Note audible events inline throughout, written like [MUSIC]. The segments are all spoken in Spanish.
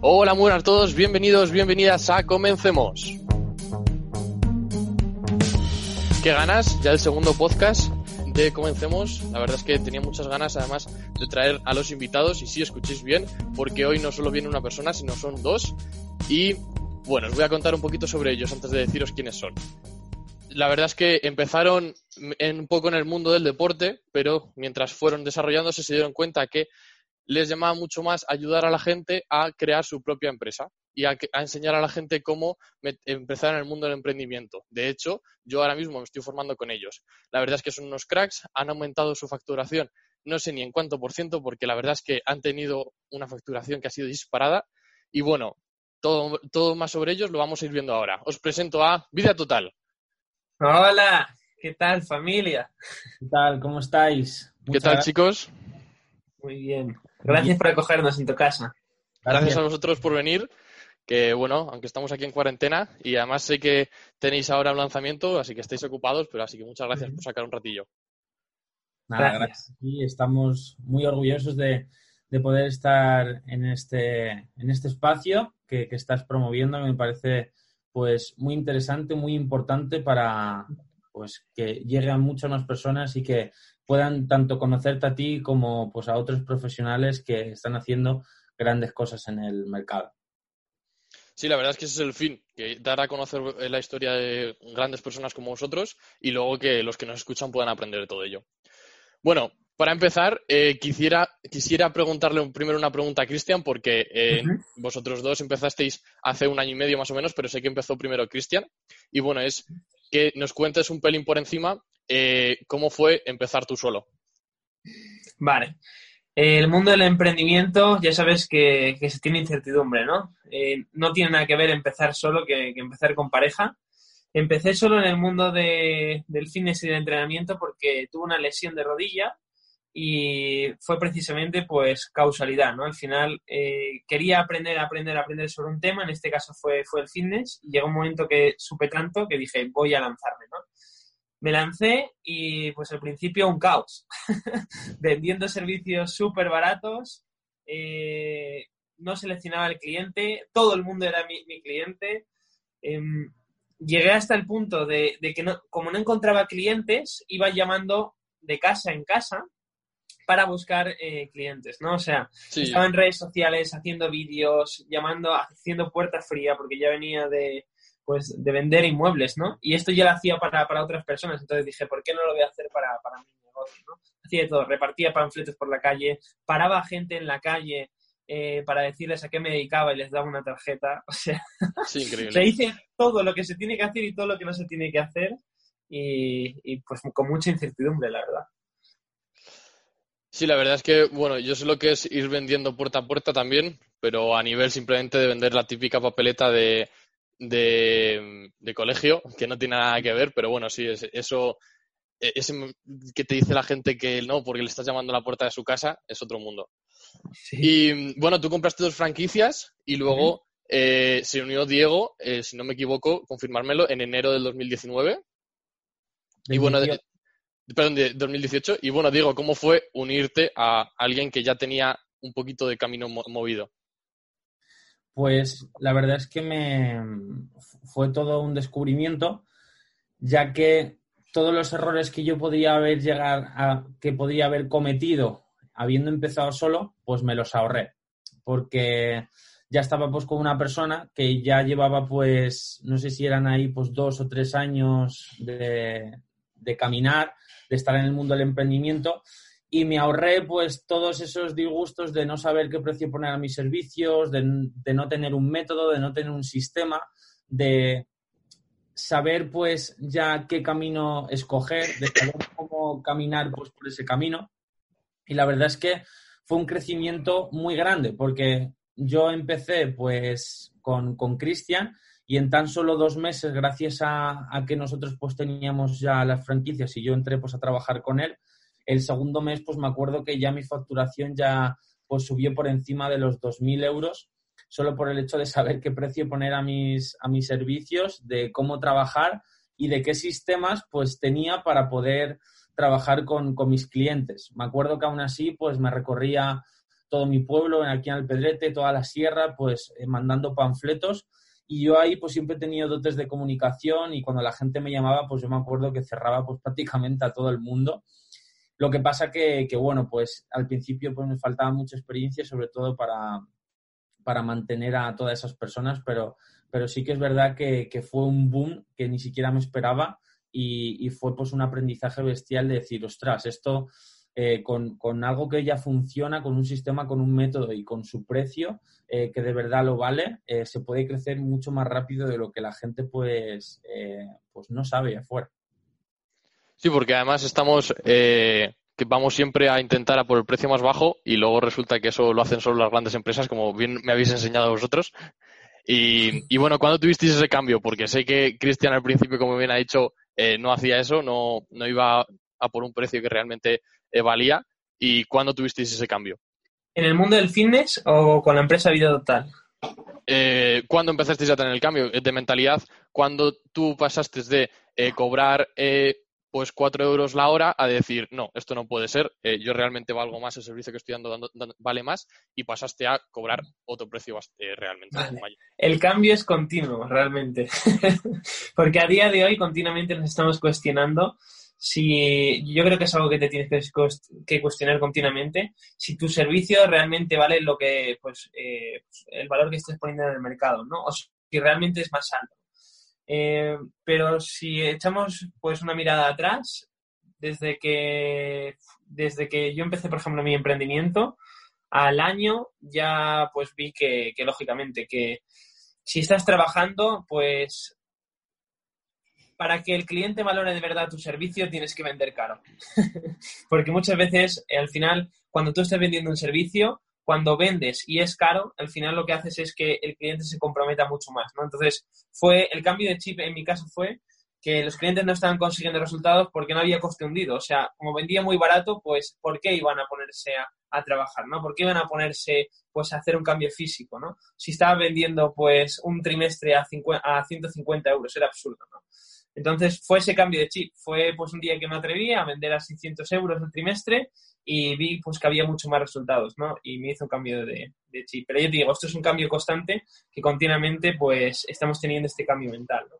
Hola, muy buenas a todos, bienvenidos, bienvenidas a Comencemos. ¿Qué ganas? Ya el segundo podcast de Comencemos. La verdad es que tenía muchas ganas además de traer a los invitados y si escuchéis bien, porque hoy no solo viene una persona, sino son dos. Y bueno, os voy a contar un poquito sobre ellos antes de deciros quiénes son. La verdad es que empezaron un poco en el mundo del deporte, pero mientras fueron desarrollándose se dieron cuenta que les llamaba mucho más ayudar a la gente a crear su propia empresa y a, enseñar a la gente cómo empezar en el mundo del emprendimiento. De hecho, yo ahora mismo me estoy formando con ellos. La verdad es que son unos cracks, han aumentado su facturación, no sé ni en cuánto por ciento, porque la verdad es que han tenido una facturación que ha sido disparada. Y bueno, todo, todo más sobre ellos lo vamos a ir viendo ahora. Os presento a Vida Total. Hola, ¿qué tal familia? ¿Qué tal? ¿Cómo estáis? ¿Qué tal chicos? Muy bien. Gracias por acogernos en tu casa. Gracias. a vosotros por venir. Que bueno, aunque estamos aquí en cuarentena y además sé que tenéis ahora un lanzamiento, así que estáis ocupados, pero así que muchas gracias por sacar un ratillo. Nada, gracias. Y estamos muy orgullosos de, poder estar en este, en este espacio que, que estás promoviendo, me parece pues muy interesante, muy importante para pues que lleguen a muchas más personas y que puedan tanto conocerte a ti como pues, a otros profesionales que están haciendo grandes cosas en el mercado. Sí, la verdad es que ese es el fin, que dar a conocer la historia de grandes personas como vosotros y luego que los que nos escuchan puedan aprender de todo ello. Bueno, para empezar, eh, quisiera, quisiera preguntarle primero una pregunta a Cristian, porque eh, vosotros dos empezasteis hace un año y medio más o menos, pero sé que empezó primero Cristian. Y bueno, es que nos cuentes un pelín por encima eh, ¿cómo fue empezar tú solo? Vale. El mundo del emprendimiento, ya sabes que, se tiene incertidumbre, ¿no? Eh, no tiene nada que ver empezar solo que, empezar con pareja. Empecé solo en el mundo del fitness y del entrenamiento porque tuve una lesión de rodilla y fue precisamente pues causalidad, ¿no? Al final eh, quería aprender, aprender, aprender sobre un tema, en este caso fue, fue el fitness, y llegó un momento que supe tanto que dije, voy a lanzarme, ¿no? Me lancé y pues al principio un caos, [LAUGHS] vendiendo servicios súper baratos, eh, no seleccionaba el cliente, todo el mundo era mi, cliente. Em, llegué hasta el punto de, que no, como no encontraba clientes, iba llamando de casa en casa para buscar eh, clientes, ¿no? O sea, estaba en redes sociales haciendo vídeos, llamando, haciendo puerta fría, porque ya venía de, pues de vender inmuebles, ¿no? Y esto ya lo hacía para, otras personas, entonces dije, ¿por qué no lo voy a hacer para, mi negocio, ¿no? Hacía de todo, repartía panfletos por la calle, paraba gente en la calle eh, para decirles a qué me dedicaba y les daba una tarjeta, [LAUGHS] o sea, sí, increíble. se hice todo lo que se tiene que hacer y todo lo que no se tiene que hacer y, pues con mucha incertidumbre, la verdad. Sí, la verdad es que, bueno, yo sé lo que es ir vendiendo puerta a puerta también, pero a nivel simplemente de vender la típica papeleta de de, colegio, que no tiene nada que ver, pero bueno, sí, eso, e, que te dice la gente que no, porque le estás llamando a la puerta de su casa, es otro mundo. Y bueno, tú compraste dos franquicias y luego eh, se unió Diego, eh, si no me equivoco, confirmármelo, en enero del 2019. Y bueno, perdón, de 2018. Y bueno, Diego, ¿cómo fue unirte a alguien que ya tenía un poquito de camino movido? Pues la verdad es que me fue todo un descubrimiento, ya que todos los errores que yo podría haber llegar a, que podría haber cometido habiendo empezado solo, pues me los ahorré. Porque ya estaba pues con una persona que ya llevaba pues, no sé si eran ahí pues dos o tres años de, de caminar, de estar en el mundo del emprendimiento y me ahorré pues todos esos disgustos de no saber qué precio poner a mis servicios, de, no tener un método, de no tener un sistema, de saber pues ya qué camino escoger, de saber cómo caminar pues por ese camino. Y la verdad es que fue un crecimiento muy grande porque yo empecé pues con Cristian y en tan solo dos meses, gracias a, a, que nosotros pues teníamos ya las franquicias y yo entré pues a trabajar con él, el segundo mes, pues me acuerdo que ya mi facturación ya pues subió por encima de los 2.000 euros, solo por el hecho de saber qué precio poner a mis, a mis servicios, de cómo trabajar y de qué sistemas pues tenía para poder trabajar con, mis clientes. Me acuerdo que aún así pues me recorría todo mi pueblo, aquí en Alpedrete, toda la sierra, pues eh, mandando panfletos. Y yo ahí pues siempre he tenido dotes de comunicación y cuando la gente me llamaba, pues yo me acuerdo que cerraba pues prácticamente a todo el mundo. Lo que pasa que, que bueno, pues al principio pues me faltaba mucha experiencia, sobre todo para, para mantener a todas esas personas, pero, pero sí que es verdad que, fue un boom que ni siquiera me esperaba y, fue pues un aprendizaje bestial de decir, ostras, esto eh, con, con, algo que ya funciona, con un sistema, con un método y con su precio, eh, que de verdad lo vale, eh, se puede crecer mucho más rápido de lo que la gente pues, pues no sabe afuera. Sí, porque además estamos que vamos siempre a intentar a por el precio más bajo y luego resulta que eso lo hacen solo las grandes empresas, como bien me habéis enseñado vosotros. Y, y bueno, ¿cuándo tuvisteis ese cambio? Porque sé que Cristian al principio, como bien ha dicho, eh, no hacía eso, no, no iba a por un precio que realmente eh, valía. ¿Y cuándo tuvisteis ese cambio? ¿En el mundo del fitness o con la empresa Vida Total? Eh, ¿Cuándo empezasteis a tener el cambio de mentalidad? ¿Cuándo tú pasaste de cobrar pues cuatro euros la hora a decir, no, esto no puede ser, eh, yo realmente valgo más, el servicio que estoy dando, vale más, y pasaste a cobrar otro precio eh, realmente mayor. El cambio es continuo, realmente, [LAUGHS] porque a día de hoy continuamente nos estamos cuestionando si yo creo que es algo que te tienes que cuestionar continuamente, si tu servicio realmente vale lo que, pues, eh, el valor que estés poniendo en el mercado, ¿no? O si realmente es más alto. Eh, pero si echamos pues una mirada atrás, desde que, desde que yo empecé, por ejemplo, mi emprendimiento, al año ya pues vi que, que lógicamente que si estás trabajando, pues para que el cliente valore de verdad tu servicio tienes que vender caro. [LAUGHS] Porque muchas veces, al final, cuando tú estás vendiendo un servicio, cuando vendes y es caro, al final lo que haces es que el cliente se comprometa mucho más, ¿no? Entonces, fue el cambio de chip en mi caso fue que los clientes no estaban consiguiendo resultados porque no había coste hundido. O sea, como vendía muy barato, pues ¿por qué iban a ponerse a, trabajar, ¿no? ¿Por qué iban a ponerse pues a hacer un cambio físico, ¿no? Si estaba vendiendo pues un trimestre a, a 150 euros, era absurdo, ¿no? Entonces fue ese cambio de chip. Fue pues un día que me atreví a vender a 600 euros el trimestre y vi pues que había mucho más resultados, ¿no? Y me hizo un cambio de, chip. Pero yo te digo, esto es un cambio constante que continuamente pues estamos teniendo este cambio mental, ¿no?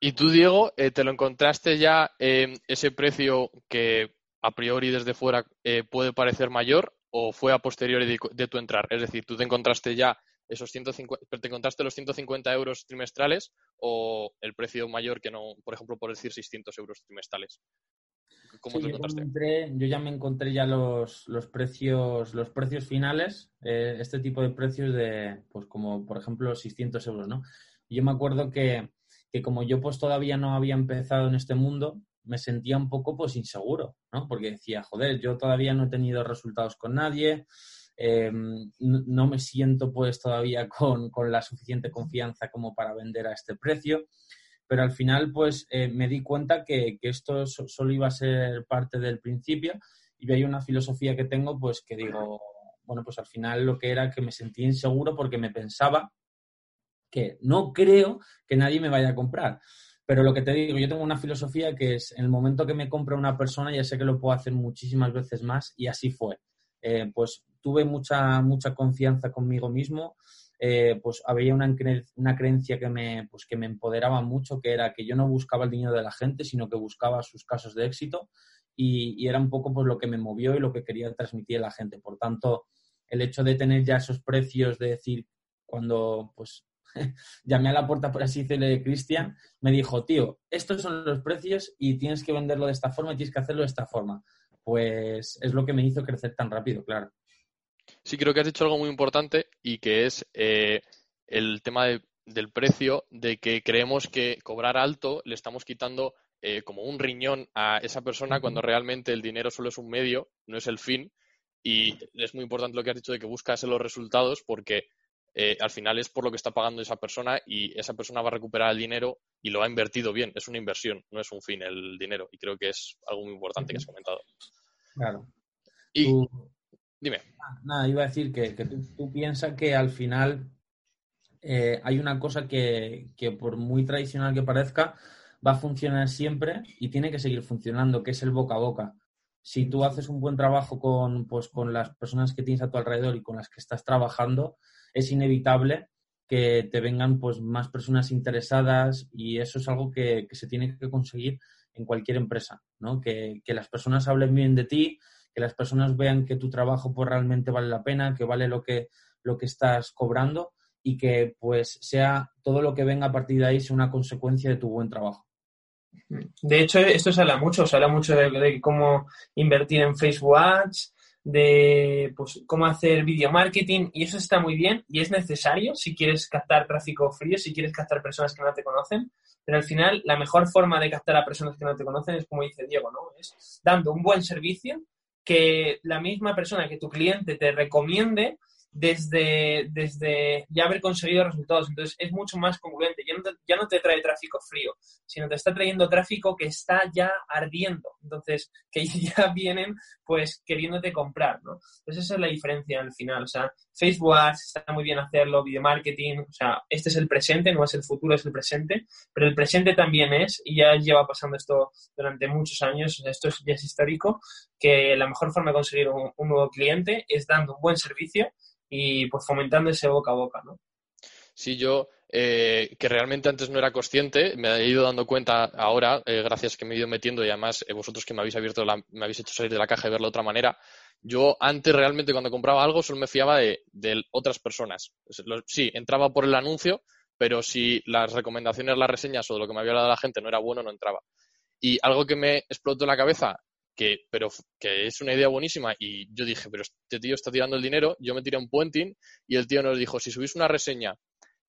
Y tú, Diego, eh, ¿te lo encontraste ya ese precio que a priori desde fuera eh, puede parecer mayor o fue a posteriori de, tu entrar? Es decir, ¿tú te encontraste ya esos 150, te encontraste los 150 euros trimestrales o el precio mayor que no, por ejemplo, por decir 600 euros trimestrales? yo, ya me encontré ya los, los precios los precios finales, eh, este tipo de precios de, pues como por ejemplo 600 euros, ¿no? yo me acuerdo que, que, como yo pues todavía no había empezado en este mundo, me sentía un poco pues inseguro, ¿no? Porque decía, joder, yo todavía no he tenido resultados con nadie, em, no me siento pues todavía con, con la suficiente confianza como para vender a este precio pero al final pues eh, me di cuenta que, esto solo iba a ser parte del principio y hay una filosofía que tengo pues que digo, bueno, pues al final lo que era que me sentía inseguro porque me pensaba que no creo que nadie me vaya a comprar. Pero lo que te digo, yo tengo una filosofía que es en el momento que me compra una persona ya sé que lo puedo hacer muchísimas veces más y así fue. Eh, pues tuve mucha, mucha confianza conmigo mismo, eh, pues había una, una creencia que me, pues que me empoderaba mucho, que era que yo no buscaba el dinero de la gente, sino que buscaba sus casos de éxito y, era un poco pues lo que me movió y lo que quería transmitir a la gente. Por tanto, el hecho de tener ya esos precios, de decir, cuando pues [LAUGHS] llamé a la puerta, por así decirlo, de Cristian, me dijo, tío, estos son los precios y tienes que venderlo de esta forma y tienes que hacerlo de esta forma. Pues es lo que me hizo crecer tan rápido, claro. Sí, creo que has dicho algo muy importante y que es eh, el tema del precio, de que creemos que cobrar alto le estamos quitando eh, como un riñón a esa persona cuando realmente el dinero solo es un medio, no es el fin. Y es muy importante lo que has dicho de que buscas los resultados porque eh, al final es por lo que está pagando esa persona y esa persona va a recuperar el dinero y lo ha invertido bien. Es una inversión, no es un fin el dinero. Y creo que es algo muy importante que has comentado. Claro. Y, Dime. Ah, nada, iba a decir que, tú, piensas que al final eh, hay una cosa que, por muy tradicional que parezca, va a funcionar siempre y tiene que seguir funcionando, que es el boca a boca. si tú haces un buen trabajo con, pues, con las personas que tienes a tu alrededor y con las que estás trabajando, es inevitable que te vengan pues, más personas interesadas y eso es algo que, se tiene que conseguir en cualquier empresa, ¿no? Que, que, las personas hablen bien de ti, que las personas vean que tu trabajo pues, realmente vale la pena, que vale lo que, lo que estás cobrando y que pues sea todo lo que venga a partir de ahí sea una consecuencia de tu buen trabajo. De hecho, esto se habla mucho, se habla mucho de, cómo invertir en Facebook Ads, de pues, cómo hacer video marketing y eso está muy bien y es necesario si quieres captar tráfico frío, si quieres captar personas que no te conocen, pero al final la mejor forma de captar a personas que no te conocen es como dice Diego, ¿no? Es dando un buen servicio que la misma persona que tu cliente te recomiende desde, desde ya haber conseguido resultados. Entonces es mucho más congruente. Ya no, te, ya no te trae tráfico frío, sino te está trayendo tráfico que está ya ardiendo. Entonces, [LAUGHS] que ya vienen pues queriéndote comprar, ¿no? Entonces esa es la diferencia al final. O sea, Facebook está muy bien hacerlo, video marketing, o sea, este es el presente, no es el futuro, es el presente, pero el presente también es, y ya lleva pasando esto durante muchos años, esto ya es histórico, que la mejor forma de conseguir un nuevo cliente es dando un buen servicio y pues fomentando ese boca a boca, ¿no? Sí, yo, eh, que realmente antes no era consciente, me he ido dando cuenta ahora, eh, gracias que me he ido metiendo y además eh, vosotros que me habéis abierto, me habéis hecho salir de la caja y verlo de otra manera. Yo antes realmente cuando compraba algo solo me fiaba de, de otras personas. Sí, entraba por el anuncio, pero si las recomendaciones, las reseñas o lo que me había hablado la gente no era bueno, no entraba. Y algo que me explotó en la cabeza que, pero que es una idea buenísima y yo dije, pero este tío está tirando el dinero, yo me tiré un puenting y el tío nos dijo, si subís una reseña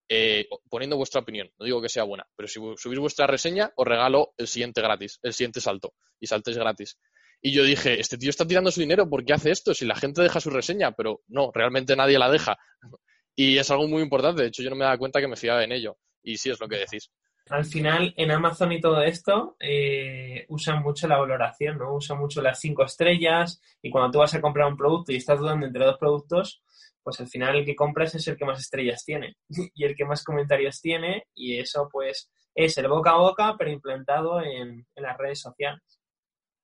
eh, poniendo vuestra opinión, no digo que sea buena, pero si subís vuestra reseña os regalo el siguiente gratis, el siguiente salto y saltes gratis. Y yo dije, este tío está tirando su dinero, ¿por qué hace esto? Si la gente deja su reseña, pero no, realmente nadie la deja. [LAUGHS] Y es algo muy importante, de hecho yo no me daba cuenta que me fiaba en ello. Y sí es lo que decís al final en Amazon y todo esto eh, usan mucho la valoración, ¿no? Usan mucho las cinco estrellas y cuando tú vas a comprar un producto y estás dudando entre dos productos, pues al final el que compras es el que más estrellas tiene [LAUGHS] y el que más comentarios tiene y eso pues es el boca a boca pero implementado en, las redes sociales.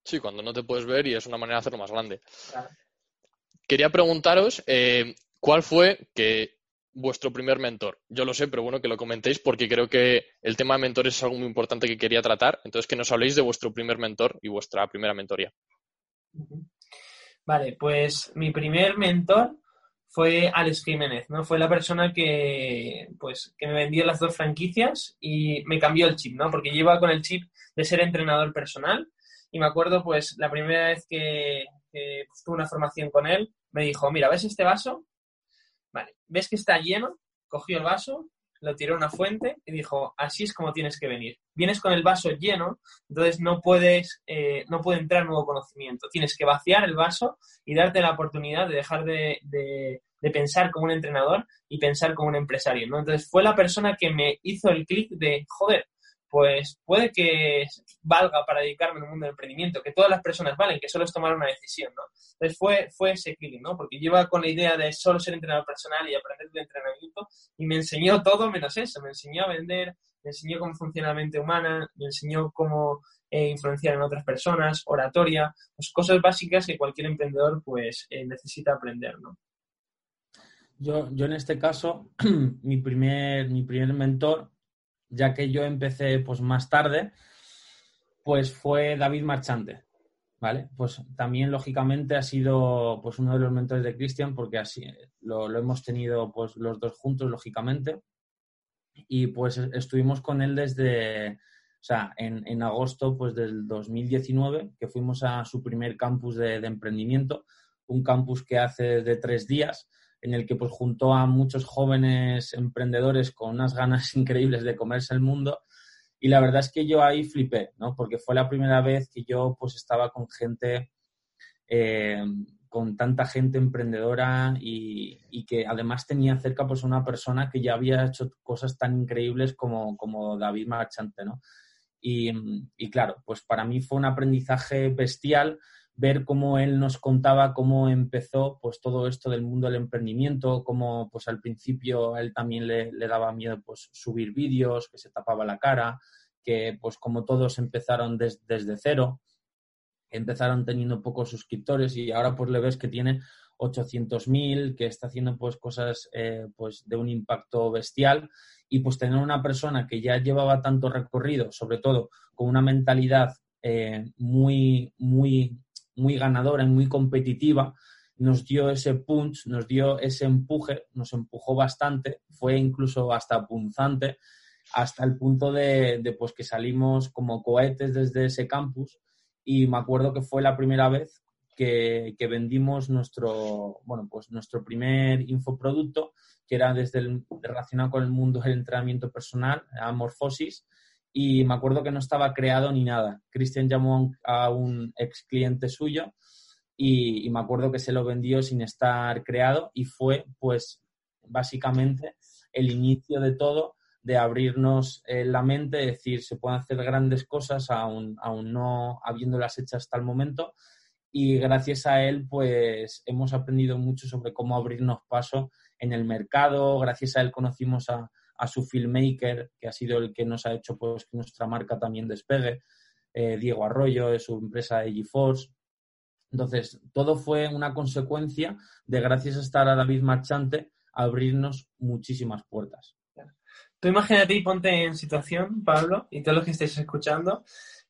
Sí, cuando no te puedes ver y es una manera de hacerlo más grande. Quería preguntaros eh, cuál fue que vuestro primer mentor? Yo lo sé, pero bueno que lo comentéis porque creo que el tema de mentores es algo muy importante que quería tratar. Entonces, que nos habléis de vuestro primer mentor y vuestra primera mentoría. Vale, pues mi primer mentor fue Alex Jiménez, ¿no? Fue la persona que, pues, que me vendió las dos franquicias y me cambió el chip, ¿no? Porque lleva con el chip de ser entrenador personal y me acuerdo, pues, la primera vez que, tuve una formación con él, me dijo, mira, ¿ves este vaso? Vale, ves que está lleno, cogió el vaso, lo tiró a una fuente y dijo, así es como tienes que venir. Vienes con el vaso lleno, entonces no puedes, eh, no puede entrar nuevo conocimiento. Tienes que vaciar el vaso y darte la oportunidad de dejar de, de, de pensar como un entrenador y pensar como un empresario, ¿no? Entonces fue la persona que me hizo el clic de, joder, pues puede que valga para dedicarme al mundo del emprendimiento, que todas las personas valen, que solo es tomar una decisión, ¿no? Entonces fue, fue ese feeling, ¿no? Porque lleva con la idea de solo ser entrenador personal y aprender de entrenamiento y me enseñó todo menos eso, me enseñó a vender, me enseñó cómo funciona la mente humana, me enseñó cómo eh, influenciar en otras personas, oratoria, pues cosas básicas que cualquier emprendedor pues eh, necesita aprender, ¿no? Yo, yo en este caso, [CLEARS THROAT] mi primer, mi primer mentor ya que yo empecé pues más tarde, pues fue David Marchante, ¿vale? Pues también lógicamente ha sido pues uno de los mentores de Cristian porque así lo, hemos tenido pues los dos juntos lógicamente y pues estuvimos con él desde, o sea, en, agosto pues del 2019 que fuimos a su primer campus de emprendimiento, un campus que hace de tres días en el que pues juntó a muchos jóvenes emprendedores con unas ganas [LAUGHS] increíbles de comerse el mundo y la verdad es que yo ahí flipé, ¿no? Porque fue la primera vez que yo pues estaba con gente, eh, con tanta gente emprendedora y, que además tenía cerca pues una persona que ya había hecho cosas tan increíbles como, como David Marchante, ¿no? Y, y claro, pues para mí fue un aprendizaje bestial ver cómo él nos contaba cómo empezó pues todo esto del mundo del emprendimiento, cómo pues al principio él también le, daba miedo pues subir vídeos, que se tapaba la cara, que pues como todos empezaron desde cero empezaron teniendo pocos suscriptores y ahora pues le ves que tiene 800.000, que está haciendo pues cosas eh, pues de un impacto bestial. Y pues tener una persona que ya llevaba tanto recorrido, sobre todo con una mentalidad eh, muy, muy, muy ganadora y muy competitiva, nos dio ese punch, nos dio ese empuje, nos empujó bastante, fue incluso hasta punzante, hasta el punto de, de pues que salimos como cohetes desde ese campus. Y me acuerdo que fue la primera vez que, vendimos nuestro, bueno, pues nuestro primer infoproducto, que era desde el, relacionado con el mundo del entrenamiento personal, Amorfosis, y me acuerdo que no estaba creado ni nada. Christian llamó a un ex cliente suyo y, y, me acuerdo que se lo vendió sin estar creado y fue pues básicamente el inicio de todo de abrirnos eh, la mente, decir, se pueden hacer grandes cosas aún, aún no habiéndolas hechas hasta el momento. Y gracias a él, pues hemos aprendido mucho sobre cómo abrirnos paso en el mercado. Gracias a él conocimos a, a su filmmaker, que ha sido el que nos ha hecho pues, que nuestra marca también despegue. Eh, Diego Arroyo, de su empresa GeForce. Entonces, todo fue una consecuencia de, gracias a estar a David Marchante, abrirnos muchísimas puertas. Tú imagínate y ponte en situación, Pablo, y todos los que estéis escuchando,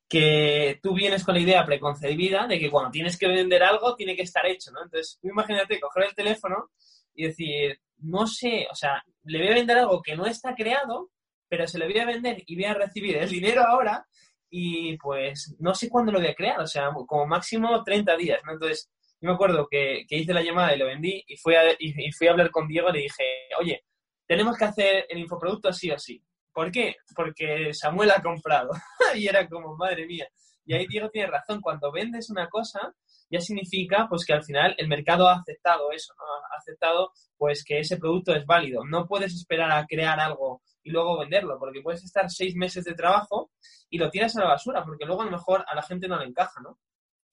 que tú vienes con la idea preconcebida de que cuando tienes que vender algo tiene que estar hecho, ¿no? Entonces, tú imagínate coger el teléfono y decir, no sé, o sea, le voy a vender algo que no está creado, pero se lo voy a vender y voy a recibir el dinero ahora y pues no sé cuándo lo voy a crear, o sea, como máximo 30 días, ¿no? Entonces, yo me acuerdo que, hice la llamada y lo vendí y fui, a, y fui a hablar con Diego y le dije, oye, tenemos que hacer el infoproducto así o así. ¿Por qué? Porque Samuel ha comprado. [LAUGHS] y era como, madre mía. Y ahí Diego tiene razón. Cuando vendes una cosa, ya significa pues que al final el mercado ha aceptado eso, ¿no? Ha aceptado pues que ese producto es válido. No puedes esperar a crear algo y luego venderlo, porque puedes estar seis meses de trabajo y lo tiras a la basura, porque luego a lo mejor a la gente no le encaja, ¿no?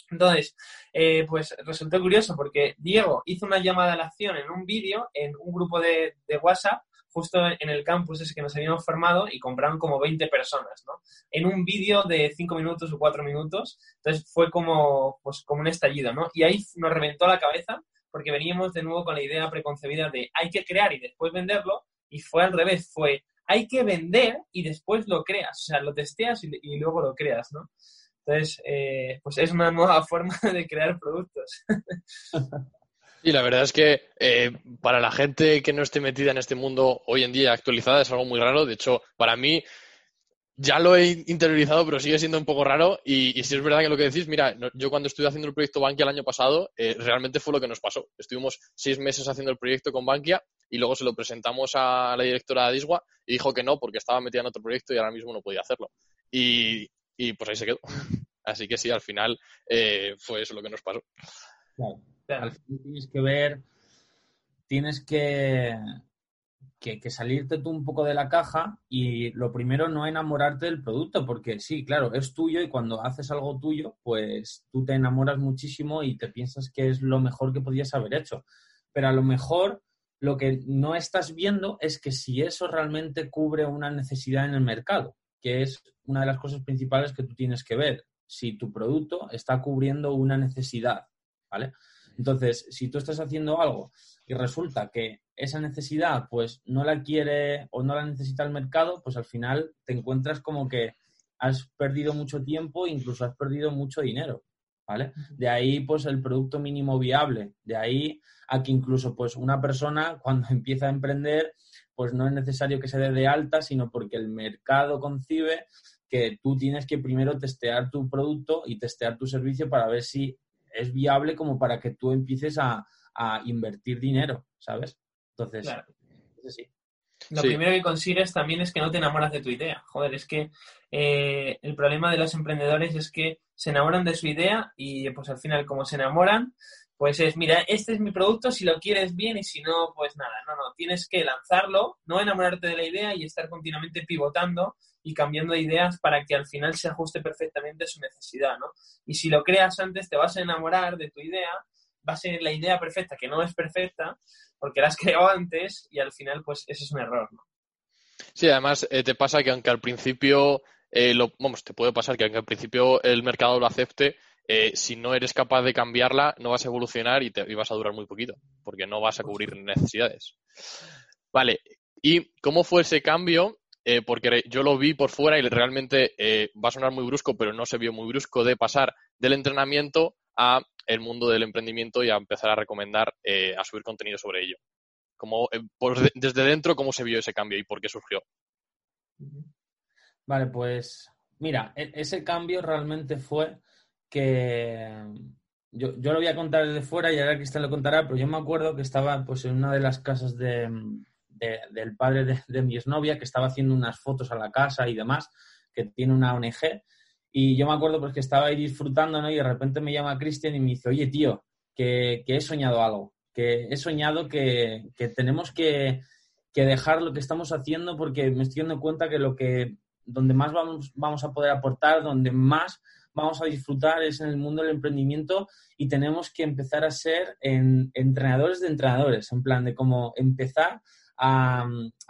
Entonces, eh, pues resultó curioso porque Diego hizo una llamada a la acción en un vídeo, en un grupo de, de, WhatsApp, justo en el campus ese que nos habíamos formado y compraron como 20 personas, ¿no? En un vídeo de 5 minutos o 4 minutos. Entonces fue como, pues, como un estallido, ¿no? Y ahí nos reventó la cabeza porque veníamos de nuevo con la idea preconcebida de hay que crear y después venderlo y fue al revés, fue hay que vender y después lo creas, o sea, lo testeas y, luego lo creas, ¿no? Entonces, eh, pues es una nueva [LAUGHS] forma de crear productos. [LAUGHS] Y la verdad es que eh, para la gente que no esté metida en este mundo hoy en día actualizada es algo muy raro. De hecho, para mí ya lo he interiorizado, pero sigue siendo un poco raro. Y, si es verdad que lo que decís, mira, yo cuando estuve haciendo el proyecto Bankia el año pasado, eh, realmente fue lo que nos pasó. Estuvimos seis meses haciendo el proyecto con Bankia y luego se lo presentamos a la directora de Diswa y dijo que no porque estaba metida en otro proyecto y ahora mismo no podía hacerlo. Y, y pues ahí se quedó. [LAUGHS] Así que sí, al final eh, fue eso lo que nos pasó. Claro. Al final tienes que ver, tienes que, que, salirte tú un poco de la caja y lo primero no enamorarte del producto, porque sí, claro, es tuyo y cuando haces algo tuyo, pues tú te enamoras muchísimo y te piensas que es lo mejor que podías haber hecho. Pero a lo mejor lo que no estás viendo es que si eso realmente cubre una necesidad en el mercado, que es una de las cosas principales que tú tienes que ver, si tu producto está cubriendo una necesidad, ¿vale? Entonces, si tú estás haciendo algo y resulta que esa necesidad pues no la quiere o no la necesita el mercado, pues al final te encuentras como que has perdido mucho tiempo e incluso has perdido mucho dinero, ¿vale? De ahí pues el producto mínimo viable, de ahí a que incluso pues una persona [LAUGHS] cuando empieza a emprender pues no es necesario que se dé de alta, sino porque el mercado concibe que tú tienes que primero testear tu producto y testear tu servicio para ver si es viable como para que tú empieces a, invertir dinero, ¿sabes? Entonces, sí. Lo primero que consigues también es que no te enamoras de tu idea. Joder, es que eh, el problema de los emprendedores es que se enamoran de su idea y pues al final como se enamoran, pues es, mira, este es mi producto, si lo quieres bien y si no, pues nada, no, no, tienes que lanzarlo, no enamorarte de la idea y estar continuamente pivotando y cambiando de ideas para que al final se ajuste perfectamente a su necesidad, ¿no? Y si lo creas antes, te vas a enamorar de tu idea, va a ser la idea perfecta, que no es perfecta, porque la has [LAUGHS] creado antes y al final, pues ese es un error, ¿no? Sí, además eh, te pasa que aunque al principio, eh, lo, vamos, te puede pasar que aunque al principio el mercado lo acepte, eh, si no eres capaz de cambiarla, no vas a evolucionar y, te, vas a durar muy poquito, porque no vas a cubrir necesidades. Vale, ¿y cómo fue ese cambio? Eh, porque yo lo vi por fuera y realmente eh, va a sonar muy brusco, pero no se vio muy brusco de pasar del entrenamiento a el mundo del emprendimiento y a empezar a recomendar, a subir contenido sobre ello. Como, desde dentro, ¿cómo se vio ese cambio y por qué surgió? Vale, pues mira, e, ese cambio realmente fue que yo, lo voy a contar desde fuera y ahora Cristian lo contará, pero yo me acuerdo que estaba pues en una de las casas de, del padre de, de, mi exnovia que estaba haciendo unas fotos a la casa y demás, que tiene una ONG. Y yo me acuerdo pues que estaba ahí disfrutando, ¿no? Y de repente me llama Cristian y me dice, oye, tío, que, he soñado algo, que he soñado que, tenemos que, que, dejar lo que estamos haciendo porque me estoy dando cuenta que lo que, donde más vamos, vamos a poder aportar, donde más vamos a disfrutar es en el mundo del emprendimiento y tenemos que empezar a ser entrenadores de entrenadores, en plan de cómo empezar a,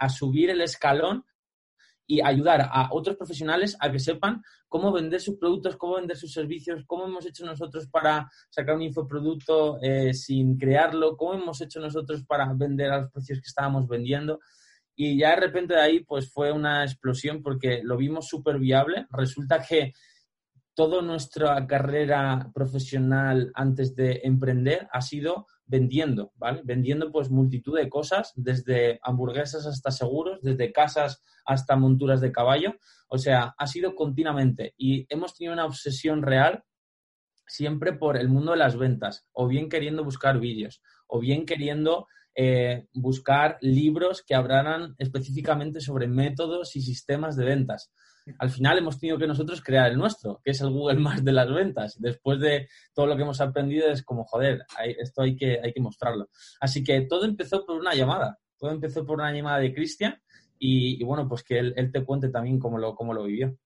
subir el escalón y ayudar a otros profesionales a que sepan cómo vender sus productos, cómo vender sus servicios, cómo hemos hecho nosotros para sacar un infoproducto eh, sin crearlo, cómo hemos hecho nosotros para vender a los precios que estábamos vendiendo. Y ya de repente de ahí pues fue una explosión porque lo vimos súper viable. Resulta que toda nuestra carrera profesional antes de emprender ha sido vendiendo, ¿vale? Vendiendo pues multitud de cosas, desde hamburguesas hasta seguros, desde casas hasta monturas de caballo. O sea, ha sido continuamente y hemos tenido una obsesión real siempre por el mundo de las ventas, o bien queriendo buscar vídeos, o bien queriendo eh, buscar libros que hablaran específicamente sobre métodos y sistemas de ventas al final hemos tenido que nosotros crear el nuestro, que es el Google Maps de las ventas. Después de todo lo que hemos aprendido es como, joder, esto hay que, hay que mostrarlo. Así que todo empezó por una llamada, todo empezó por una llamada de Cristian y, bueno, pues que él, te cuente también cómo lo, cómo lo vivió.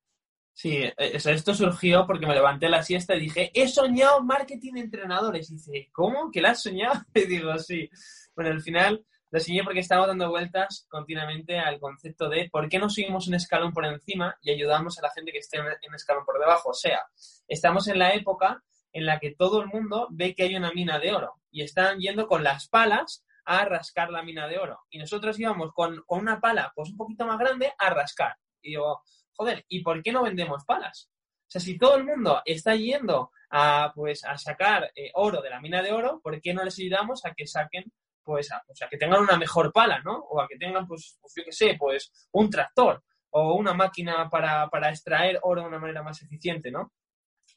Sí, e, esto surgió porque me levanté la siesta y dije, he soñado marketing entrenadores. Y dice, ¿cómo? ¿Que la has soñado? [LAUGHS] Y digo, sí. Bueno, al final lo enseñé porque estamos dando vueltas continuamente al concepto de por qué no subimos un escalón por encima y ayudamos a la gente que esté en un escalón por debajo. O sea, estamos en la época en la que todo el mundo ve que hay una mina de oro y están yendo con las palas a rascar la mina de oro. Y nosotros íbamos con, una pala pues un poquito más grande a rascar. Y digo, joder, ¿y por qué no vendemos palas? O sea, si todo el mundo está yendo a, pues, a sacar eh, oro de la mina de oro, ¿por qué no les ayudamos a que saquen pues, a, o sea, que tengan una mejor pala, ¿no? O a que tengan, pues, pues yo qué sé, pues un tractor o una máquina para, para extraer oro de una manera más eficiente, ¿no?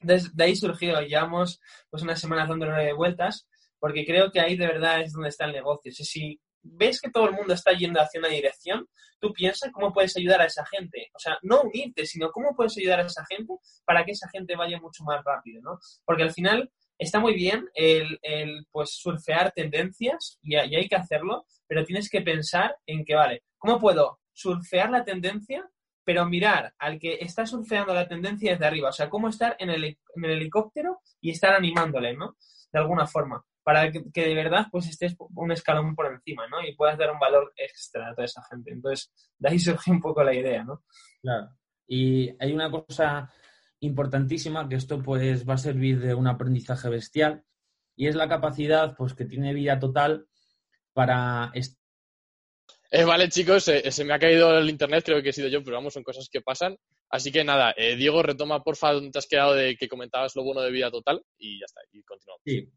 Desde de ahí surgió, llevamos pues unas semanas dándole vueltas, porque creo que ahí de verdad es donde está el negocio. si ves que todo el mundo está yendo hacia una dirección, tú piensas cómo puedes ayudar a esa gente. O sea, no unirte, sino cómo puedes ayudar a esa gente para que esa gente vaya mucho más rápido, ¿no? Porque al final está muy bien el, pues surfear tendencias y, hay que hacerlo, pero tienes que pensar en que, vale, ¿cómo puedo surfear la tendencia, pero mirar al que está surfeando la tendencia desde arriba? O sea, cómo estar en el, en el helicóptero y estar animándole, ¿no? De alguna forma, para que, de verdad pues estés un escalón por encima, ¿no? Y puedas dar un valor extra a toda esa gente. Entonces, de ahí [LAUGHS] surge un poco la idea, ¿no? Claro. Y hay una cosa importantísima, que esto pues va a servir de un aprendizaje bestial, y es la capacidad pues que tiene vida total para... Eh, vale, chicos, eh, se me ha caído el internet, creo que he sido yo, pero vamos, son cosas que pasan. Así que nada, eh, Diego, retoma porfa donde te has quedado de que comentabas lo bueno de vida total y ya está, y continuamos. Sí,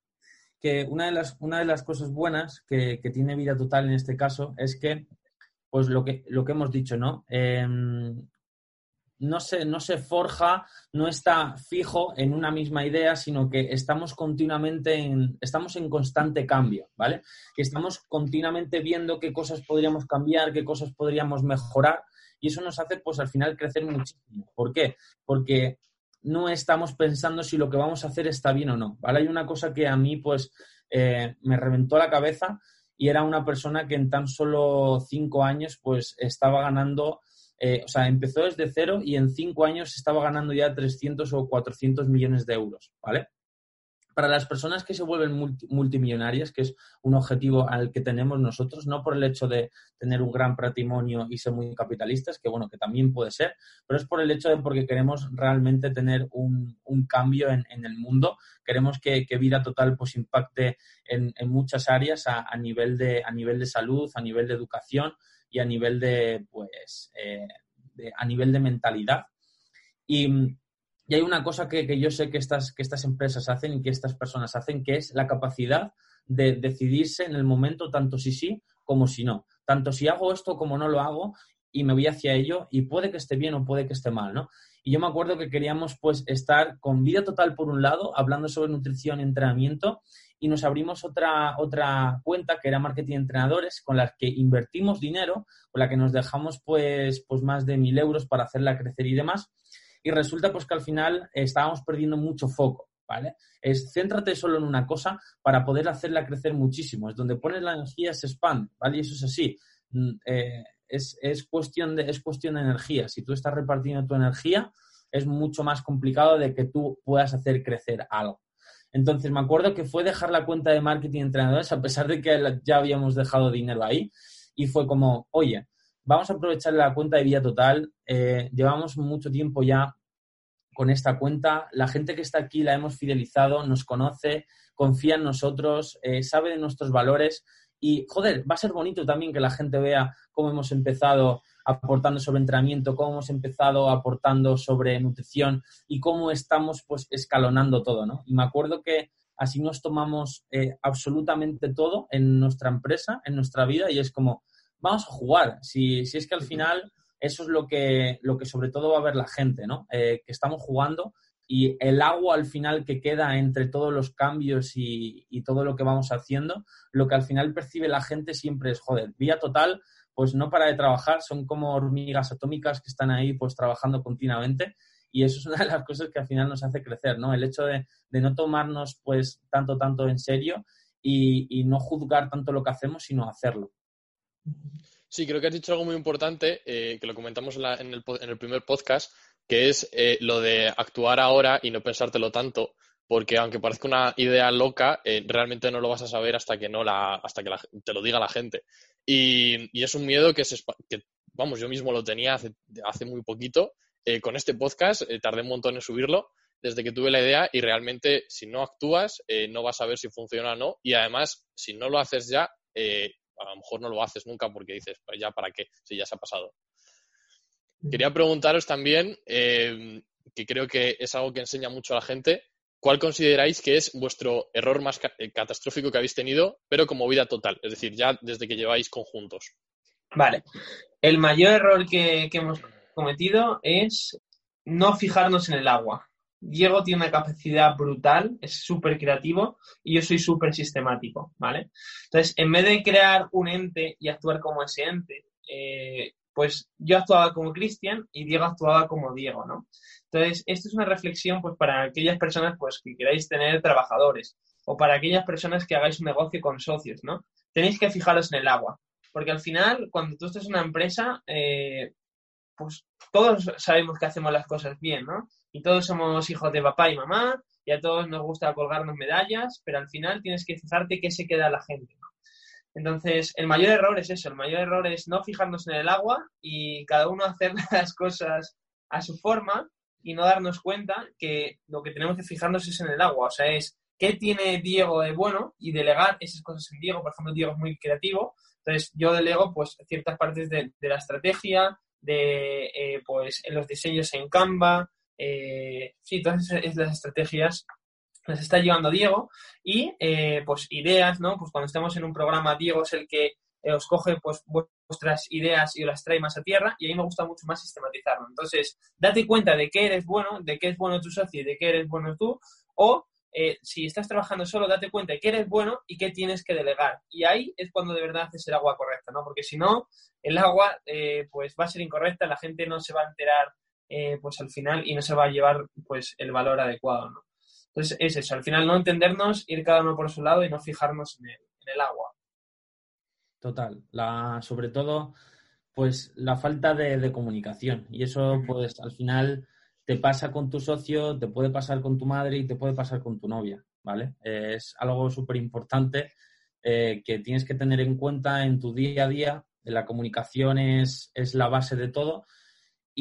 que una de las, una de las cosas buenas que, que tiene vida total en este caso es que, pues lo que, lo que hemos dicho, ¿no? No se, no se forja, no está fijo en una misma idea, sino que estamos continuamente en, estamos en constante cambio, ¿vale? Que estamos continuamente viendo qué cosas podríamos cambiar, qué cosas podríamos mejorar, y eso nos hace, pues, al final crecer muchísimo. ¿Por qué? Porque no estamos pensando si lo que vamos a hacer está bien o no, ¿vale? Hay una cosa que a mí, pues, eh, me reventó la cabeza y era una persona que en tan solo cinco años, pues, estaba ganando eh, o sea, empezó desde cero y en cinco años estaba ganando ya 300 o 400 millones de euros, ¿vale? para las personas que se vuelven multimillonarias, que es un objetivo al que tenemos nosotros, no por el hecho de tener un gran patrimonio y ser muy capitalistas, que bueno, que también puede ser, pero es por el hecho de porque queremos realmente tener un, cambio en, el mundo, queremos que, Vida Total pues impacte en, muchas áreas a, nivel de, a nivel de salud, a nivel de educación y a nivel de, pues, eh, a nivel de mentalidad. Y, y hay una cosa que, yo sé que estas, que estas empresas hacen y que estas personas hacen, que es la capacidad de decidirse en el momento tanto si sí como si no. Tanto si hago esto como no lo hago y me voy hacia ello y puede que esté bien o puede que esté mal, ¿no? Y yo me acuerdo que queríamos pues estar con vida total por un lado, hablando sobre nutrición y entrenamiento y nos abrimos otra, otra cuenta que era marketing entrenadores con la que invertimos dinero, con la que nos dejamos pues, pues más de mil euros para hacerla crecer y demás y resulta pues que al final estábamos perdiendo mucho foco, ¿vale? Es céntrate solo en una cosa para poder hacerla crecer muchísimo. Es donde pones la energía se expande, ¿vale? Y eso es así. Mm, eh, es, es, cuestión de, es cuestión de energía. Si tú estás repartiendo tu energía, es mucho más complicado de que tú puedas hacer crecer algo. Entonces, me acuerdo que fue dejar la cuenta de marketing entrenadores, a pesar de que ya habíamos dejado dinero ahí, y fue como, oye, vamos a aprovechar la cuenta de Vía Total. Eh, llevamos mucho tiempo ya con esta cuenta. La gente que está aquí la hemos fidelizado, nos conoce, confía en nosotros, eh, sabe de nuestros valores. Y, joder, va a ser bonito también que la gente vea cómo hemos empezado aportando sobre entrenamiento, cómo hemos empezado aportando sobre nutrición y cómo estamos pues escalonando todo, ¿no? Y me acuerdo que así nos tomamos eh, absolutamente todo en nuestra empresa, en nuestra vida y es como, vamos a jugar. Si, si es que al final eso es lo que, lo que sobre todo va a ver la gente, ¿no? Eh, que estamos jugando y el agua al final que queda entre todos los cambios y, y, todo lo que vamos haciendo, lo que al final percibe la gente siempre es, joder, vía total, pues no para de trabajar, son como hormigas atómicas que están ahí pues trabajando continuamente y eso es una de las cosas que al final nos hace crecer, ¿no? El hecho de, no tomarnos pues tanto, tanto en serio y, y no juzgar tanto lo que hacemos, sino hacerlo. Sí, creo que has dicho algo muy importante, eh, que lo comentamos en, el, primer podcast, que es eh, lo de actuar ahora y no pensártelo tanto, porque aunque parezca una idea loca, eh, realmente no lo vas a saber hasta que no la, hasta que te lo diga la gente. Y, es un miedo que, se, que, vamos, yo mismo lo tenía hace, hace muy poquito. con este podcast tardé un montón en subirlo desde que tuve la idea y realmente si no actúas no vas a ver si funciona o no y además si no lo haces ya a lo mejor no lo haces nunca porque dices, pues ya para qué, si ya se ha pasado. Quería preguntaros también, eh, que creo que es algo que enseña mucho a la gente, ¿cuál consideráis que es vuestro error más eh, catastrófico que habéis tenido, pero como vida total? Es decir, ya desde que lleváis conjuntos. Vale. El mayor error que hemos cometido es no fijarnos en el agua. Diego tiene una capacidad brutal, es súper creativo y yo soy súper sistemático, ¿vale? Entonces, en vez de crear un ente y actuar como ese ente, eh, pues yo actuaba como Cristian y Diego actuaba como Diego, ¿no? Entonces, esto es una reflexión pues para aquellas personas pues que queráis tener trabajadores o para aquellas personas que hagáis un negocio con socios, ¿no? Tenéis que fijaros en el agua, porque al final, cuando tú estás en una empresa, eh, pues todos sabemos que hacemos las cosas bien, ¿no? y todos somos hijos de papá y mamá y a todos nos gusta colgarnos medallas, pero al final tienes que fijarte qué se queda la gente. Entonces, el mayor error es eso, el mayor error es no fijarnos en el agua y cada uno [LAUGHS] hacer las cosas a su forma y no darnos cuenta que lo que tenemos que fijarnos es en el agua, o sea, es qué tiene Diego de bueno y delegar esas cosas en Diego. Por ejemplo, Diego es muy creativo, entonces yo delego pues ciertas partes de, la estrategia, de eh, pues en los diseños en Canva, eh, sí, todas esas estrategias las está llevando Diego y eh, pues ideas, ¿no? Pues cuando estamos en un programa, Diego es el que eh, os coge pues vuestras ideas y las trae más a tierra y a mí me gusta mucho más sistematizarlo. Entonces, date cuenta de qué eres bueno, de qué es bueno tu socio y de qué eres bueno tú o si estás trabajando solo, date cuenta de qué eres bueno y qué tienes que delegar. Y ahí es cuando de verdad haces el agua correcta, ¿no? Porque si no, el agua pues va a ser incorrecta, la gente no se va a enterar eh, pues al final y no se va a llevar pues el valor adecuado, ¿no? Entonces es eso, al final no entendernos, ir cada uno por su lado y no fijarnos en el, agua. Total, la, sobre todo pues la falta de, comunicación y eso pues al final te pasa con tu socio, te puede pasar con tu madre y te puede pasar con tu novia. ¿vale? es algo súper importante eh, que tienes que tener en cuenta en tu día a día. La comunicación es, es la base de todo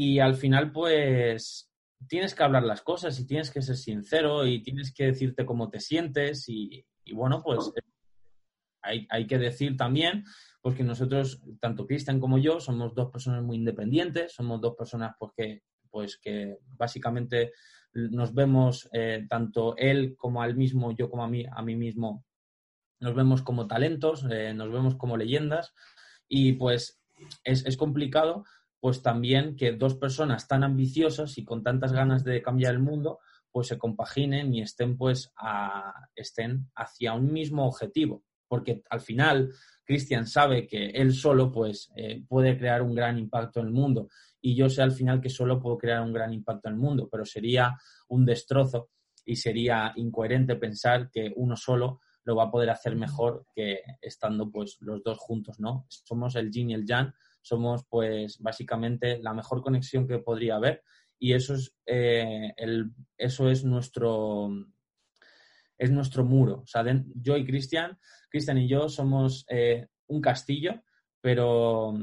y al final, pues, tienes que hablar las cosas y tienes que ser sincero y tienes que decirte cómo te sientes y, bueno, pues hay, hay, que decir también pues que nosotros, tanto Cristian como yo, somos dos personas muy independientes, somos dos personas pues que, pues que básicamente nos vemos eh, tanto él como al mismo, yo como a mí, a mí mismo, nos vemos como talentos, eh, nos vemos como leyendas. Y pues es, es, complicado pues también que dos personas tan ambiciosas y con tantas ganas de cambiar el mundo pues se compaginen y estén pues a, estén hacia un mismo objetivo porque al final Cristian sabe que él solo pues eh, puede crear un gran impacto en el mundo y yo sé al final que solo puedo crear un gran impacto en el mundo, pero sería un destrozo y sería incoherente pensar que uno solo lo va a poder hacer mejor que estando pues los dos juntos, ¿no? Somos el yin y el yang, somos pues básicamente la mejor conexión que podría haber y eso es, eh, el, eso es nuestro es nuestro muro. O sea, yo y Cristian, Cristian y yo somos eh, un castillo, pero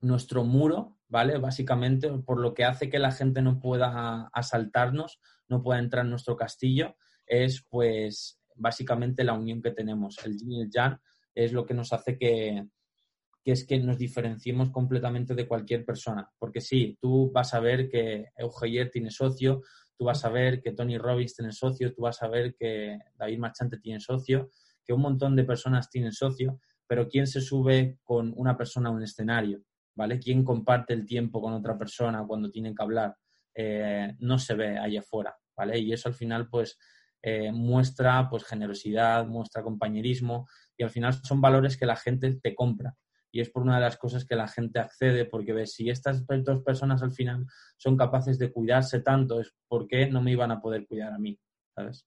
nuestro muro, ¿vale? Básicamente, por lo que hace que la gente no pueda asaltarnos, no pueda entrar en nuestro castillo, es pues básicamente la unión que tenemos. El yin y es lo que nos hace que, que es que nos diferenciemos completamente de cualquier persona. Porque sí, tú vas a ver que Eugeyer tiene socio, tú vas a ver que Tony Robbins tiene socio, tú vas a ver que David Marchante tiene socio, que un montón de personas tienen socio, pero ¿quién se sube con una persona a un escenario? ¿Vale? ¿Quién comparte el tiempo con otra persona cuando tienen que hablar? Eh, no se ve ahí afuera, ¿vale? Y eso al final, pues, eh, muestra pues generosidad, muestra compañerismo y al final son valores que la gente te compra y es por una de las cosas que la gente accede, porque ves, si estas dos personas al final son capaces de cuidarse tanto, es por qué no me iban a poder cuidar a mí, ¿sabes?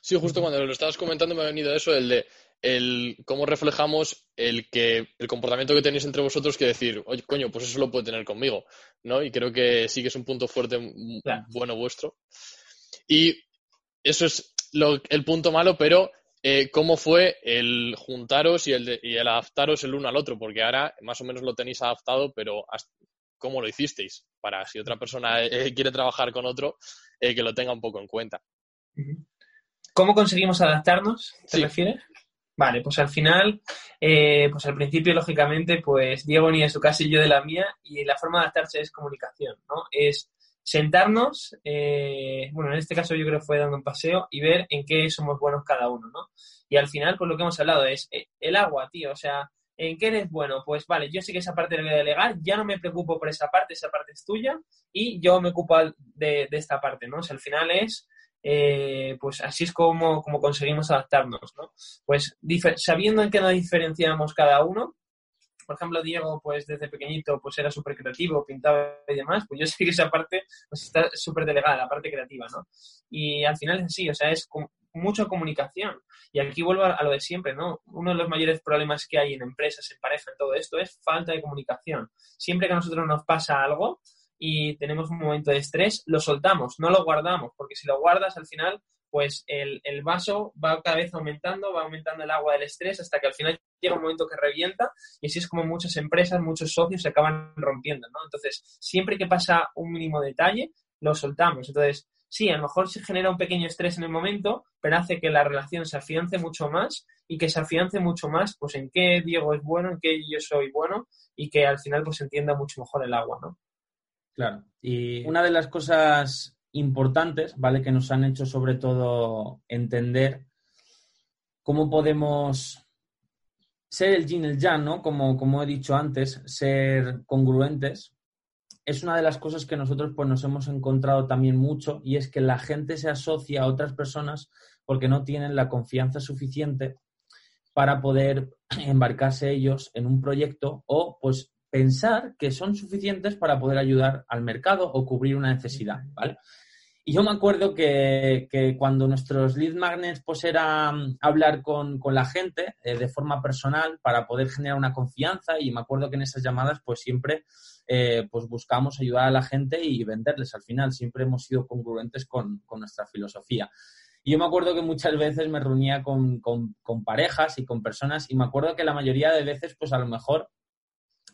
Sí, justo cuando lo estabas comentando me ha venido eso, el de el cómo reflejamos el que el comportamiento que tenéis entre vosotros que decir, oye, coño, pues eso lo puede tener conmigo, ¿no? Y creo que sí que es un punto fuerte bueno vuestro. Y eso es el punto malo, pero eh, cómo fue el juntaros y el, y el adaptaros el uno al otro, porque ahora más o menos lo tenéis adaptado, pero ¿cómo lo hicisteis? Para si otra persona eh, quiere trabajar con otro, eh, que lo tenga un poco en cuenta. ¿Cómo conseguimos adaptarnos? ¿Te refieres? Vale, pues al final, pues al principio, lógicamente, pues Diego ni de su casa y yo de la mía, y la forma de adaptarse es comunicación, ¿no? Es sentarnos, eh, bueno, en este caso yo creo que fue dando un paseo y ver en qué somos buenos cada uno, ¿no? Y al final, pues lo que hemos hablado es eh, el agua, tío, o sea, ¿en qué eres bueno? Pues vale, yo sé que esa parte la voy a delegar, ya no me preocupo por esa parte, esa parte es tuya y yo me ocupo de, esta parte, ¿no? O sea, al final es, eh, pues así es como, como conseguimos adaptarnos, ¿no? Pues sabiendo en qué nos diferenciamos cada uno, por ejemplo, Diego, pues desde pequeñito, pues era súper creativo, pintaba y demás, pues yo [LAUGHS] sé que esa parte pues está súper delegada, la parte creativa, ¿no? Y al final es así, o sea, es mucha comunicación. Y aquí vuelvo a, lo de siempre, ¿no? Uno de los mayores problemas que hay en empresas, en pareja, en todo esto, es falta de comunicación. Siempre que a nosotros nos pasa algo y tenemos un momento de estrés, lo soltamos, no lo guardamos, porque si lo guardas al final pues el, el, vaso va cada vez aumentando, va aumentando el agua del estrés hasta que al final llega un momento que revienta y así es como muchas empresas, muchos socios se acaban rompiendo, ¿no? Entonces, siempre que pasa un mínimo detalle, lo soltamos. Entonces, sí, a lo mejor se genera un pequeño estrés en el momento, pero hace que la relación se afiance mucho más y que se afiance mucho más, pues en qué Diego es bueno, en qué yo soy bueno y que al final pues entienda mucho mejor el agua, ¿no? Claro. Y una de las cosas importantes, ¿vale? Que nos han hecho sobre todo entender cómo podemos ser el yin el yang, ¿no? Como, como he dicho antes, ser congruentes. Es una de las cosas que nosotros pues, nos hemos encontrado también mucho y es que la gente se asocia a otras personas porque no tienen la confianza suficiente para poder [CLEARS THROAT] embarcarse ellos en un proyecto o pues pensar que son suficientes para poder ayudar al mercado o cubrir una necesidad, ¿vale? Y yo me acuerdo que, cuando nuestros lead magnets pues era mm, hablar con, la gente eh, de forma personal para poder generar una confianza y me acuerdo que en esas llamadas pues siempre eh, pues buscamos ayudar a la gente y venderles al final. Siempre hemos sido congruentes con, nuestra filosofía. Y yo me acuerdo que muchas veces me reunía con, con, parejas y con personas y me acuerdo que la mayoría de veces, pues a lo mejor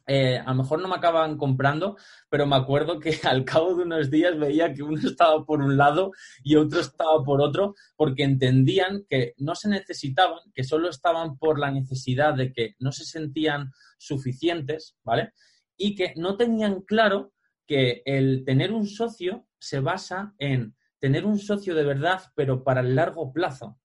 eh, a lo mejor no me acaban comprando, pero me acuerdo que [LAUGHS] al cabo de unos días veía que uno estaba por un lado y otro estaba por otro, porque entendían que no se necesitaban, que solo estaban por la necesidad de que no se sentían suficientes, ¿vale? Y que no tenían claro que el tener un socio se basa en tener un socio de verdad, pero para el largo plazo.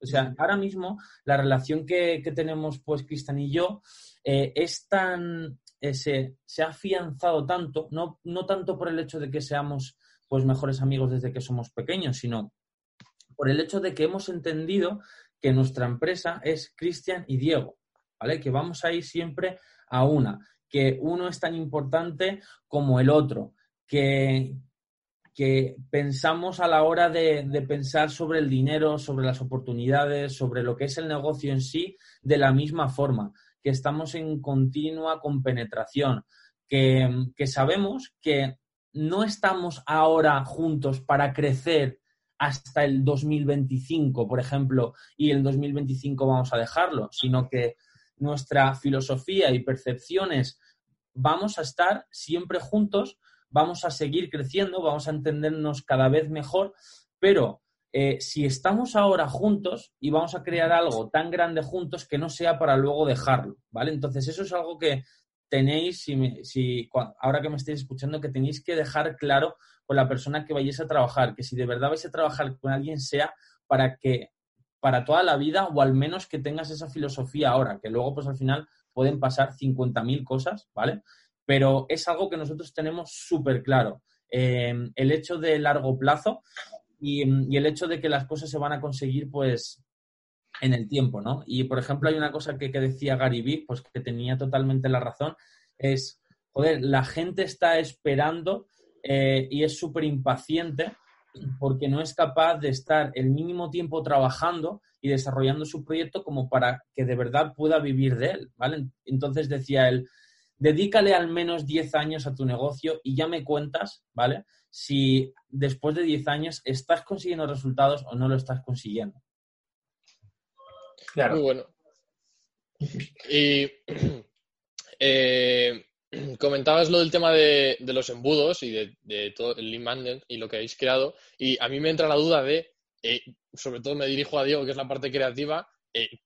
O sea, ahora mismo la relación que, tenemos, pues, Cristian y yo, eh, es tan, eh, se, ha afianzado tanto, no, no tanto por el hecho de que seamos, pues, mejores amigos desde que somos pequeños, sino por el hecho de que hemos entendido que nuestra empresa es Cristian y Diego, ¿vale? Que vamos a ir siempre a una, que uno es tan importante como el otro, que, que pensamos a la hora de, pensar sobre el dinero, sobre las oportunidades, sobre lo que es el negocio en sí, de la misma forma, que estamos en continua compenetración, que, que sabemos que no estamos ahora juntos para crecer hasta el 2025, por ejemplo, y el 2025 vamos a dejarlo, sino que nuestra filosofía y percepciones vamos a estar siempre juntos vamos a seguir creciendo, vamos a entendernos cada vez mejor, pero eh, si estamos ahora juntos y vamos a crear algo tan grande juntos que no sea para luego dejarlo, ¿vale? Entonces eso es algo que tenéis, si, si ahora que me estáis escuchando, que tenéis que dejar claro con la persona que vayáis a trabajar, que si de verdad vais a trabajar con alguien sea para que para toda la vida o al menos que tengas esa filosofía ahora, que luego pues al final pueden pasar 50.000 cosas, ¿vale? pero es algo que nosotros tenemos súper claro. Eh, el hecho de largo plazo y, el hecho de que las cosas se van a conseguir, pues, en el tiempo, ¿no? Y, por ejemplo, hay una cosa que, decía Gary Vee, pues que tenía totalmente la razón, es, joder, la gente está esperando eh, y es súper impaciente porque no es capaz de estar el mínimo tiempo trabajando y desarrollando su proyecto como para que de verdad pueda vivir de él, ¿vale? Entonces decía él, dedícale al menos 10 años a tu negocio y ya me cuentas, ¿vale? Si después de 10 años estás consiguiendo resultados o no lo estás consiguiendo. Claro. Muy bueno. Y [CLEARS THROAT] eh, [CLEARS THROAT] comentabas lo del tema de, los embudos y de, todo el lean y lo que habéis creado. Y a mí me entra la duda de, eh, sobre todo me dirijo a Diego, que es la parte creativa, eh,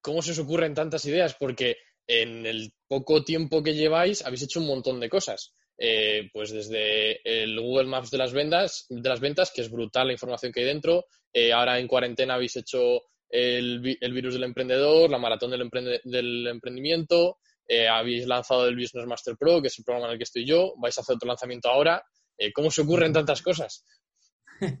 ¿cómo se os ocurren tantas ideas? Porque en el poco tiempo que lleváis habéis hecho un montón de cosas. Eh, pues desde el Google Maps de las ventas, de las ventas, que es brutal la información que hay dentro. Eh, ahora en cuarentena habéis hecho el, virus del emprendedor, la maratón del, del emprendimiento, eh, habéis lanzado el Business Master Pro, que es el programa en el que estoy yo, vais a hacer otro lanzamiento ahora. ¿Cómo se ocurren tantas cosas? [LAUGHS]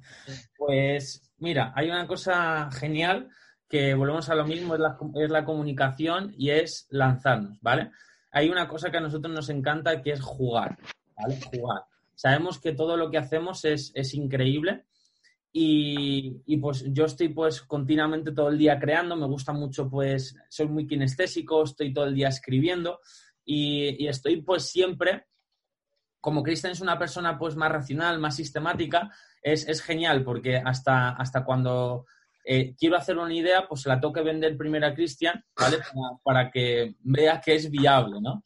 Pues mira, hay una cosa genial que volvemos a lo mismo, es la, es la comunicación y es lanzarnos, ¿vale? Hay una cosa que a nosotros nos encanta que es jugar, ¿vale? Jugar. Sabemos que todo lo que hacemos es, increíble y, pues yo estoy pues continuamente todo el día creando, me gusta mucho pues, soy muy kinestésico, estoy todo el día escribiendo y, estoy pues siempre, como Cristian es una persona pues más racional, más sistemática, es, es genial porque hasta, hasta cuando eh, quiero hacer una idea, pues la tengo que vender primero a Cristian, ¿vale? Para, que vea que es viable, ¿no?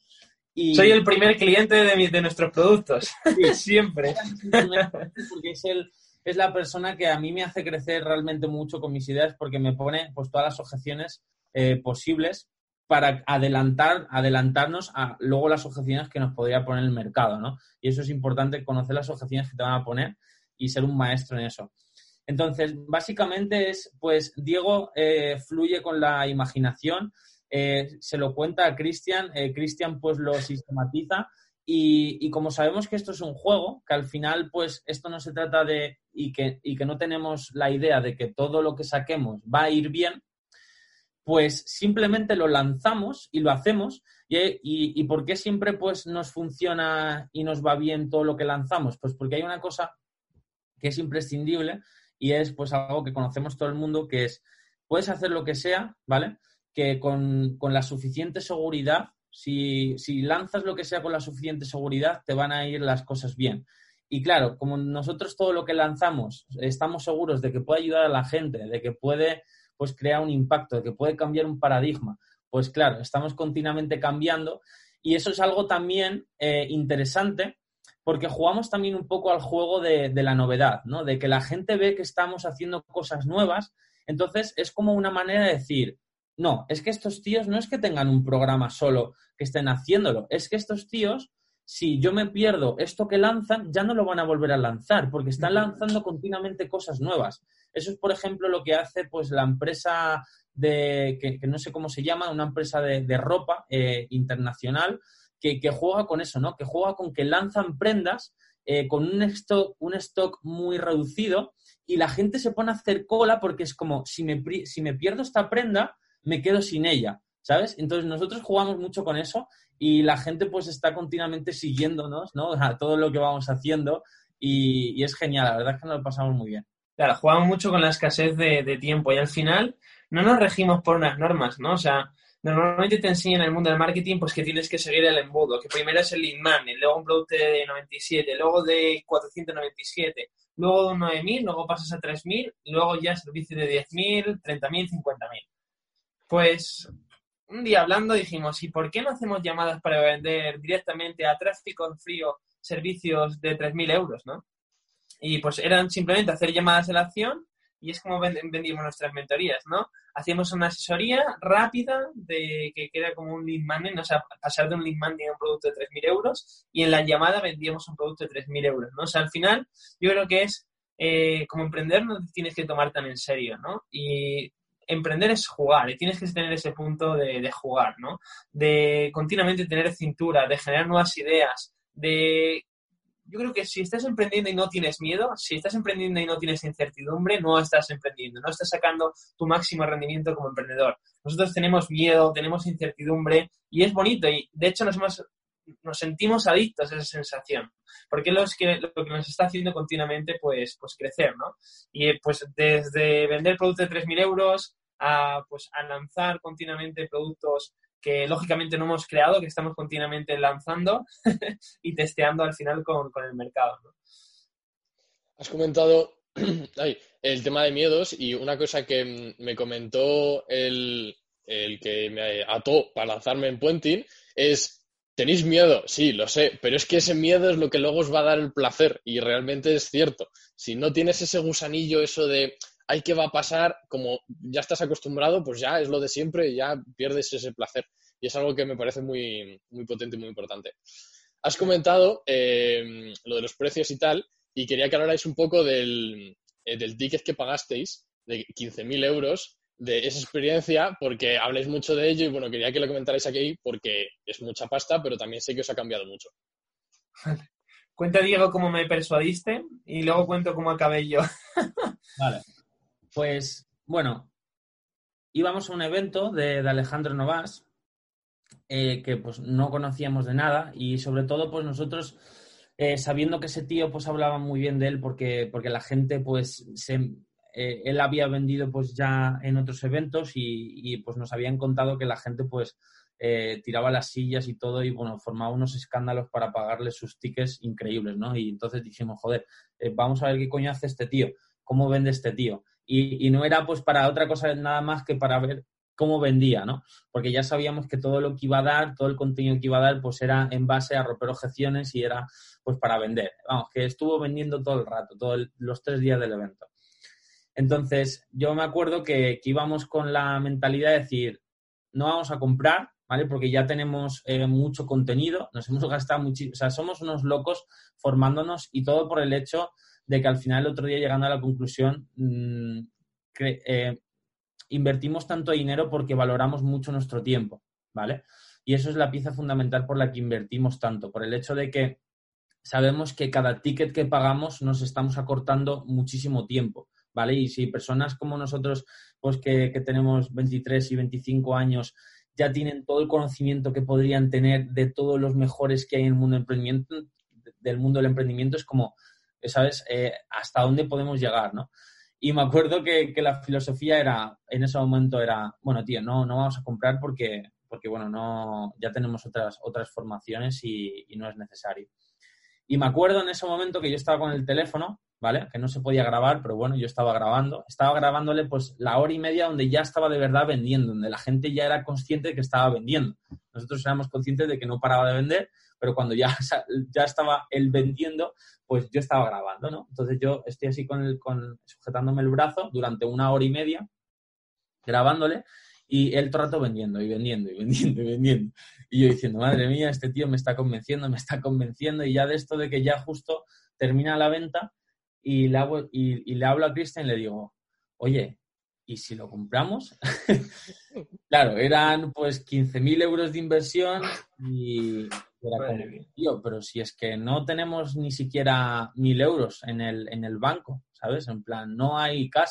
Y... Soy el primer cliente de, de nuestros productos, [LAUGHS] siempre. Porque es, el, es la persona que a mí me hace crecer realmente mucho con mis ideas porque me pone pues todas las objeciones eh, posibles para adelantar, adelantarnos a luego las objeciones que nos podría poner el mercado, ¿no? Y eso es importante, conocer las objeciones que te van a poner y ser un maestro en eso. Entonces, básicamente es, pues, Diego eh, fluye con la imaginación, eh, se lo cuenta a Cristian, eh, Cristian pues lo sistematiza y, como sabemos que esto es un juego, que al final pues esto no se trata de, y que, y que no tenemos la idea de que todo lo que saquemos va a ir bien, pues simplemente lo lanzamos y lo hacemos. Y, y, por qué siempre pues nos funciona y nos va bien todo lo que lanzamos? Pues porque hay una cosa que es imprescindible y es pues algo que conocemos todo el mundo, que es, puedes hacer lo que sea, ¿vale? Que con, la suficiente seguridad, si, si, lanzas lo que sea con la suficiente seguridad, te van a ir las cosas bien. Y claro, como nosotros todo lo que lanzamos estamos seguros de que puede ayudar a la gente, de que puede pues crear un impacto, de que puede cambiar un paradigma, pues claro, estamos continuamente cambiando y eso es algo también eh, interesante porque jugamos también un poco al juego de, de, la novedad, ¿no? De que la gente ve que estamos haciendo cosas nuevas, entonces es como una manera de decir, no, es que estos tíos no es que tengan un programa solo que estén haciéndolo, es que estos tíos si yo me pierdo esto que lanzan, ya no lo van a volver a lanzar, porque están lanzando continuamente cosas nuevas. Eso es, por ejemplo, lo que hace pues la empresa de, que, no sé cómo se llama, una empresa de, ropa eh, internacional, que, juega con eso, ¿no? Que juega con que lanzan prendas eh, con un stock, un stock muy reducido y la gente se pone a hacer cola porque es como, si me, si me pierdo esta prenda, me quedo sin ella. ¿sabes? Entonces nosotros jugamos mucho con eso y la gente pues está continuamente siguiéndonos, ¿no? [LAUGHS] A todo lo que vamos haciendo y, es genial, la verdad es que nos lo pasamos muy bien. Claro, jugamos mucho con la escasez de, tiempo y al final no nos regimos por unas normas, ¿no? O sea, normalmente te enseñan en el mundo del marketing pues que tienes que seguir el embudo, que primero es el lead money, luego un producto de 97, luego de 497, luego de un 9000, luego pasas a 3000, luego ya servicio de 10000, 30000, 50000. Pues un día hablando dijimos, ¿y por qué no hacemos llamadas para vender directamente a tráfico en frío servicios de 3.000 euros, no? Y pues eran simplemente hacer llamadas de la acción y es como vendimos nuestras mentorías, ¿no? Hacíamos una asesoría rápida de que era como un lead money, o sea, pasar de un lead money a un producto de 3.000 euros y en la llamada vendíamos un producto de 3.000 euros, ¿no? O sea, al final yo creo que es, eh, como emprender no te tienes que tomar tan en serio, ¿no? Y emprender es jugar y tienes que tener ese punto de, jugar, ¿no? De continuamente tener cintura, de generar nuevas ideas, de... Yo creo que si estás emprendiendo y no tienes miedo, si estás emprendiendo y no tienes incertidumbre, no estás emprendiendo, no estás sacando tu máximo rendimiento como emprendedor. Nosotros tenemos miedo, tenemos incertidumbre y es bonito y de hecho nos hemos nos sentimos adictos a esa sensación, porque es que, lo que nos está haciendo continuamente pues, pues crecer, ¿no? Y pues desde vender productos de 3.000 euros a, pues, a lanzar continuamente productos que lógicamente no hemos creado, que estamos continuamente lanzando [LAUGHS] y testeando al final con, el mercado. Has comentado [CLEARS THROAT] el tema de miedos y una cosa que me comentó el, el que me ató para lanzarme en Puenting es Tenéis miedo, sí, lo sé, pero es que ese miedo es lo que luego os va a dar el placer y realmente es cierto. Si no tienes ese gusanillo, eso de, hay ¿qué va a pasar? Como ya estás acostumbrado, pues ya es lo de siempre y ya pierdes ese placer. Y es algo que me parece muy, muy potente y muy importante. Has comentado eh, lo de los precios y tal, y quería que hablarais un poco del, eh, del ticket que pagasteis de 15.000 euros, de esa experiencia, porque habláis mucho de ello y bueno, quería que lo comentarais aquí porque es mucha pasta, pero también sé que os ha cambiado mucho. Cuenta, Diego, cómo me persuadiste y luego cuento cómo acabé yo. vale. Pues bueno, íbamos a un evento de, Alejandro Novas eh, que pues no conocíamos de nada y sobre todo pues nosotros eh, sabiendo que ese tío pues hablaba muy bien de él porque, porque la gente pues se, eh, él había vendido pues ya en otros eventos y, pues nos habían contado que la gente pues tiraba las sillas y todo y bueno, formaba unos escándalos para pagarle sus tickets increíbles, ¿no? Y entonces dijimos, joder, vamos a ver qué coño hace este tío, cómo vende este tío y, no era pues para otra cosa nada más que para ver cómo vendía, ¿no? Porque ya sabíamos que todo lo que iba a dar, todo el contenido que iba a dar, pues era en base a romper objeciones y era pues para vender. Vamos, que estuvo vendiendo todo el rato, todos los tres días del evento. Entonces, yo me acuerdo que, íbamos con la mentalidad de decir, no vamos a comprar, ¿vale? Porque ya tenemos eh, mucho contenido, nos hemos gastado muchísimo, o sea, somos unos locos formándonos y todo por el hecho de que al final el otro día llegando a la conclusión, mm, que, eh, invertimos tanto dinero porque valoramos mucho nuestro tiempo, ¿vale? Y eso es la pieza fundamental por la que invertimos tanto, por el hecho de que sabemos que cada ticket que pagamos nos estamos acortando muchísimo tiempo, ¿vale? Y si personas como nosotros, pues que, que tenemos 23 y 25 años, ya tienen todo el conocimiento que podrían tener de todos los mejores que hay en el mundo del emprendimiento, del mundo del emprendimiento, es como, ¿sabes? Eh, hasta dónde podemos llegar, ¿no? Y me acuerdo que, la filosofía era, en ese momento era, bueno, tío, no, no vamos a comprar porque, porque bueno, no, ya tenemos otras, otras formaciones y, no es necesario. Y me acuerdo en ese momento que yo estaba con el teléfono, ¿vale? Que no se podía grabar, pero bueno, yo estaba grabando. Estaba grabándole pues la hora y media donde ya estaba de verdad vendiendo, donde la gente ya era consciente de que estaba vendiendo. Nosotros éramos conscientes de que no paraba de vender, pero cuando ya, [LAUGHS] ya estaba él vendiendo, pues yo estaba grabando, ¿no? Entonces yo estoy así con, el, con sujetándome el brazo durante una hora y media, grabándole, y él trato vendiendo y vendiendo y vendiendo y vendiendo. Y yo diciendo, madre mía, este tío me está convenciendo, me está convenciendo, y ya de esto de que ya justo termina la venta, y le, hago, y, le hablo a Cristian y le digo, oye, ¿y si lo compramos? [LAUGHS] claro, eran pues 15.000 euros de inversión y era como, tío, pero si es que no tenemos ni siquiera 1.000 euros en el, en el banco, ¿sabes? En plan, no hay cash.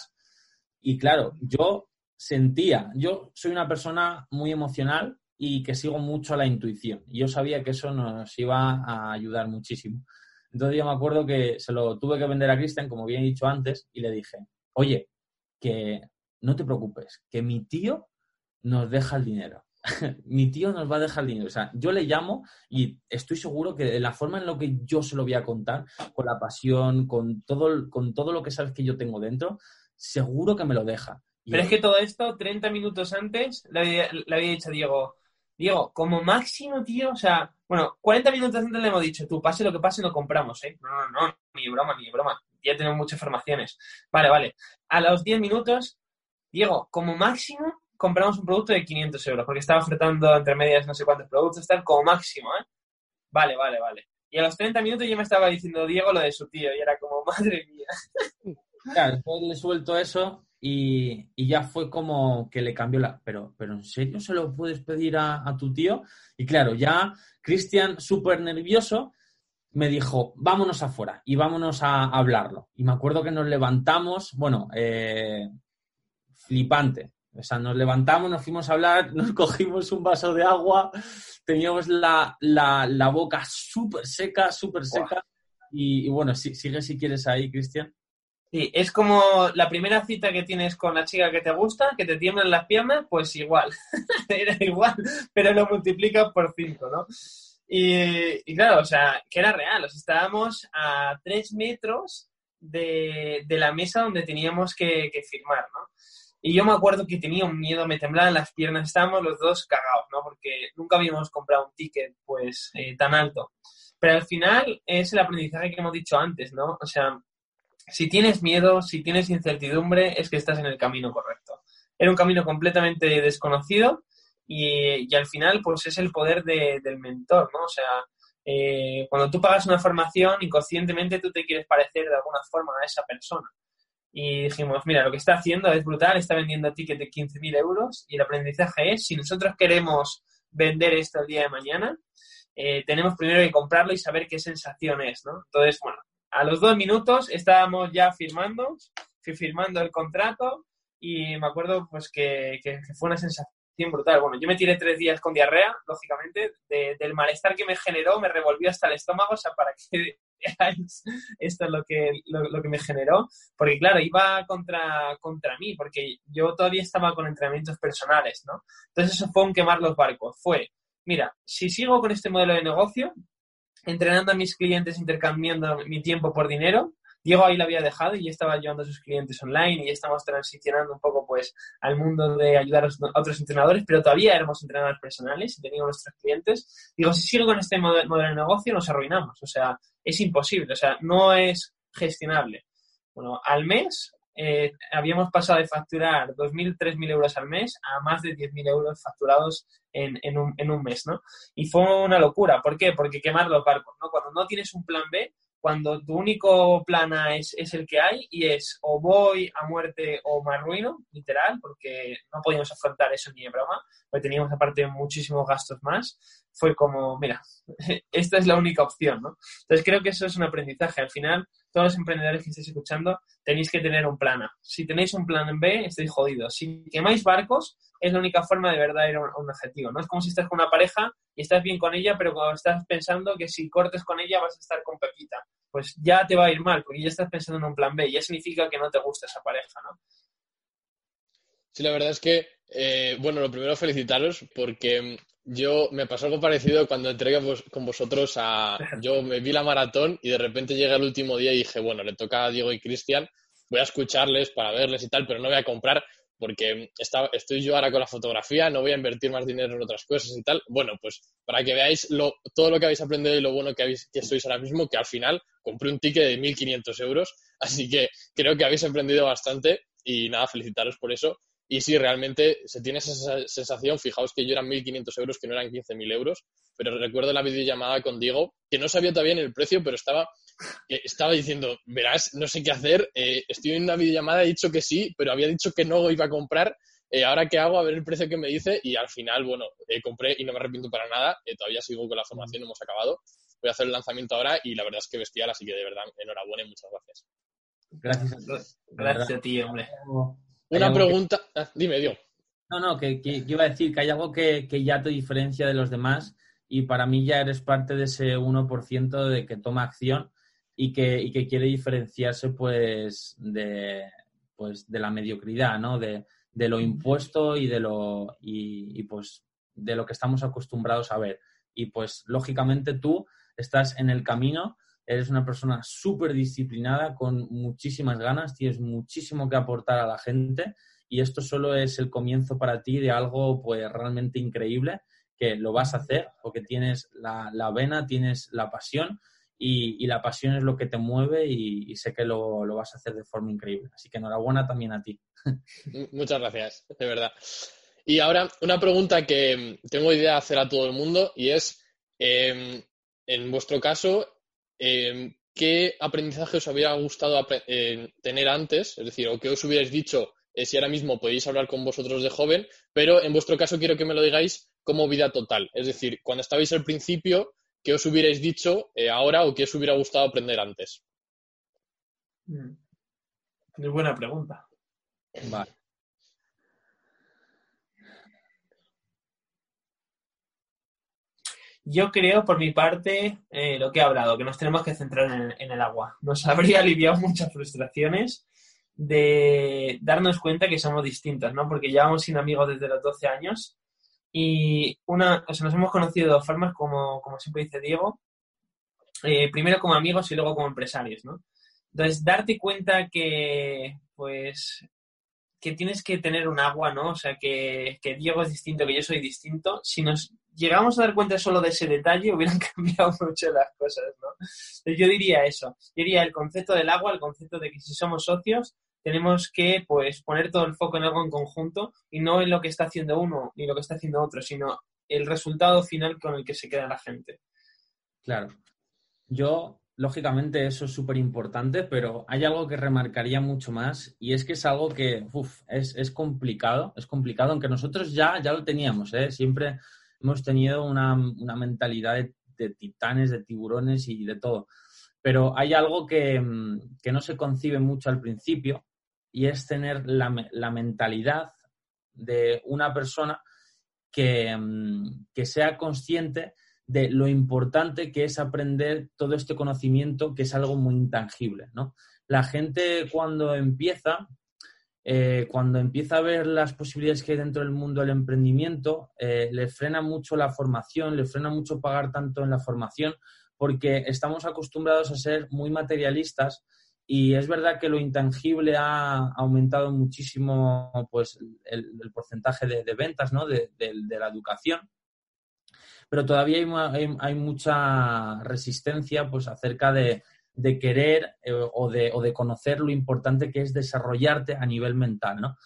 Y claro, yo sentía, yo soy una persona muy emocional y que sigo mucho a la intuición. Y yo sabía que eso nos iba a ayudar muchísimo. Entonces yo me acuerdo que se lo tuve que vender a Cristian, como bien he dicho antes, y le dije, oye, que no te preocupes, que mi tío nos deja el dinero. [LAUGHS] mi tío nos va a dejar el dinero. O sea, yo le llamo y estoy seguro que de la forma en la que yo se lo voy a contar, con la pasión, con todo, con todo lo que sabes que yo tengo dentro, seguro que me lo deja. Pero es que todo esto, 30 minutos antes, le había, le había dicho a Diego, Diego, como máximo, tío, o sea, bueno, 40 minutos antes le hemos dicho, tú, pase lo que pase, lo compramos, ¿eh? No, no, no, ni broma, ni broma. Ya tenemos muchas formaciones. Vale, vale. A los 10 minutos, Diego, como máximo, compramos un producto de 500 euros, porque estaba ofertando entre medias no sé cuántos productos, tal, como máximo, ¿eh? Vale, vale, vale. Y a los 30 minutos ya me estaba diciendo Diego lo de su tío, y era como, [LAUGHS] madre mía. Claro, después le suelto eso y, ya fue como que le cambió la... Pero, pero ¿en serio se lo puedes pedir a, tu tío? Y claro, ya Cristian, súper nervioso, me dijo, vámonos afuera y vámonos a, hablarlo. Y me acuerdo que nos levantamos, bueno, eh, flipante. O sea, nos levantamos, nos fuimos a hablar, [LAUGHS] nos cogimos un vaso de agua, teníamos la, la, boca súper seca, súper seca. Y, y, bueno, sigue si quieres ahí, Cristian. Sí, es como la primera cita que tienes con la chica que te gusta, que te tiemblan las piernas, pues igual, [LAUGHS] era igual, pero lo multiplicas por cinco, ¿no? Y, claro, o sea, que era real, estábamos a tres metros de, la mesa donde teníamos que, firmar, ¿no? Y yo me acuerdo que tenía un miedo, me temblaban las piernas, estábamos los dos cagados, ¿no? Porque nunca habíamos comprado un ticket, pues, eh, tan alto. Pero al final es el aprendizaje que hemos dicho antes, ¿no? O sea, si tienes miedo, si tienes incertidumbre, es que estás en el camino correcto. Era un camino completamente desconocido y, al final, pues es el poder del mentor, ¿no? O sea, eh, cuando tú pagas una formación, inconscientemente tú te quieres parecer de alguna forma a esa persona. Y dijimos, mira, lo que está haciendo es brutal, está vendiendo tickets de 15.000 euros y el aprendizaje es, si nosotros queremos vender esto el día de mañana, eh, tenemos primero que comprarlo y saber qué sensación es, ¿no? Entonces, bueno, a los dos minutos estábamos ya firmando, firmando el contrato y me acuerdo pues que, fue una sensación brutal. Bueno, yo me tiré tres días con diarrea, lógicamente, del malestar que me generó, me revolvió hasta el estómago, o sea, para que esto es lo que, lo, que me generó, porque claro, iba contra, contra mí, porque yo todavía estaba con entrenamientos personales, ¿no? Entonces eso fue un quemar los barcos, fue, mira, si sigo con este modelo de negocio, entrenando a mis clientes, intercambiando mi tiempo por dinero. Diego ahí lo había dejado y ya estaba llevando a sus clientes online y ya estamos transicionando un poco pues al mundo de ayudar a otros entrenadores, pero todavía éramos entrenadores personales y teníamos nuestros clientes. Digo, si sigo con este modelo de negocio nos arruinamos, o sea, es imposible, o sea, no es gestionable. Bueno, al mes eh, habíamos pasado de facturar 2.000, 3.000 euros al mes a más de 10.000 euros facturados en, en, un, en un mes, ¿no? Y fue una locura. ¿Por qué? Porque quemar los barcos, ¿no? Cuando no tienes un plan B, cuando tu único plan A es, es, el que hay y es o voy a muerte o me arruino, literal, porque no podíamos afrontar eso ni de broma, porque teníamos aparte muchísimos gastos más, fue como, mira, [LAUGHS] esta es la única opción, ¿no? Entonces creo que eso es un aprendizaje. Al final, todos los emprendedores que estéis escuchando, tenéis que tener un plan A. Si tenéis un plan B, estáis jodidos. Si quemáis barcos, es la única forma de verdad ir a un, objetivo. No es como si estás con una pareja y estás bien con ella, pero cuando estás pensando que si cortes con ella vas a estar con Pepita, pues ya te va a ir mal, porque ya estás pensando en un plan B. Ya significa que no te gusta esa pareja, ¿no? Sí, la verdad es que, eh, bueno, lo primero felicitaros porque Yo me pasó algo parecido cuando entré con vosotros a. [LAUGHS] Yo me vi la maratón y de repente llega el último día y dije, bueno, le toca a Diego y Cristian, voy a escucharles para verles y tal, pero no voy a comprar porque estoy yo ahora con la fotografía, no voy a invertir más dinero en otras cosas y tal. Bueno, pues para que veáis todo lo que habéis aprendido y lo bueno que, habéis, que sois ahora mismo, que al final compré un ticket de 1.500 euros, [LAUGHS] así que creo que habéis aprendido bastante y nada, felicitaros por eso. Y sí, realmente se tiene esa sensación, fijaos que yo eran 1.500 euros, que no eran 15.000 euros, pero recuerdo la videollamada con Diego, que no sabía todavía el precio, pero estaba estaba diciendo, verás, no sé qué hacer, eh, estoy en una videollamada, he dicho que sí, pero había dicho que no iba a comprar, eh, ahora qué hago, a ver el precio que me dice y al final, bueno, eh, compré y no me arrepiento para nada, todavía sigo con la formación, hemos acabado, voy a hacer el lanzamiento ahora y la verdad es que bestial, así que de verdad, enhorabuena y muchas gracias. Gracias. Gracias a ti, hombre. Una pregunta, ah, dime, Dios. No, no, que, iba a decir que hay algo que, que ya te diferencia de los demás y para mí ya eres parte de ese 1% de que toma acción y que, y que quiere diferenciarse pues de, pues de la mediocridad, ¿no? De, de lo impuesto y de lo y, pues de lo que estamos acostumbrados a ver. Y pues lógicamente tú estás en el camino, eres una persona súper disciplinada, con muchísimas ganas, tienes muchísimo que aportar a la gente y esto solo es el comienzo para ti de algo pues realmente increíble que lo vas a hacer porque tienes la, la vena, tienes la pasión y, la pasión es lo que te mueve y, sé que lo, vas a hacer de forma increíble. Así que enhorabuena también a ti. Muchas gracias, de verdad. Y ahora una pregunta que tengo idea de hacer a todo el mundo y es, em, en vuestro caso, em, ¿qué aprendizaje os habría gustado eh, tener antes? Es decir, o qué os hubierais dicho eh, si ahora mismo podéis hablar con vosotros de joven, pero en vuestro caso quiero que me lo digáis como vida total. Es decir, cuando estabais al principio, ¿qué os hubierais dicho eh, ahora o qué os hubiera gustado aprender antes? Mm. Es buena pregunta. Vale. Yo creo, por mi parte, eh, lo que he hablado, que nos tenemos que centrar en, el agua. Nos [LAUGHS] habría aliviado muchas frustraciones de darnos cuenta que somos distintos, ¿no? Porque llevamos sin amigos desde los 12 años y una, o sea, nos hemos conocido de dos formas, como, como siempre dice Diego, eh, primero como amigos y luego como empresarios, ¿no? Entonces, darte cuenta que, pues, que tienes que tener un agua, ¿no? O sea, que, que, Diego es distinto, que yo soy distinto. Si nos llegamos a dar cuenta solo de ese detalle, hubieran [LAUGHS] cambiado mucho las cosas, ¿no? Yo diría eso. Yo diría el concepto del agua, el concepto de que si somos socios, tenemos que pues poner todo el foco en algo en conjunto y no en lo que está haciendo uno ni lo que está haciendo otro, sino el resultado final con el que se queda la gente. Claro. Yo, lógicamente, eso es súper importante, pero hay algo que remarcaría mucho más y es que es algo que es, complicado, es complicado, aunque nosotros ya, ya lo teníamos, ¿eh? siempre hemos tenido una, mentalidad de, titanes, de tiburones y de todo. Pero hay algo que, que no se concibe mucho al principio y es tener la, mentalidad de una persona mm, que, sea consciente de lo importante que es aprender todo este conocimiento, que es algo muy intangible, ¿no? La gente cuando empieza, eh, cuando empieza a ver las posibilidades que hay dentro del mundo del emprendimiento, eh, le frena mucho la formación, le frena mucho pagar tanto en la formación, porque estamos acostumbrados a ser muy materialistas y es verdad que lo intangible ha aumentado muchísimo pues, el, porcentaje de, ventas ¿no? de, la educación, pero todavía hay, mucha resistencia pues, acerca de, querer eh, o, de, o de conocer lo importante que es desarrollarte a nivel mental. ¿no?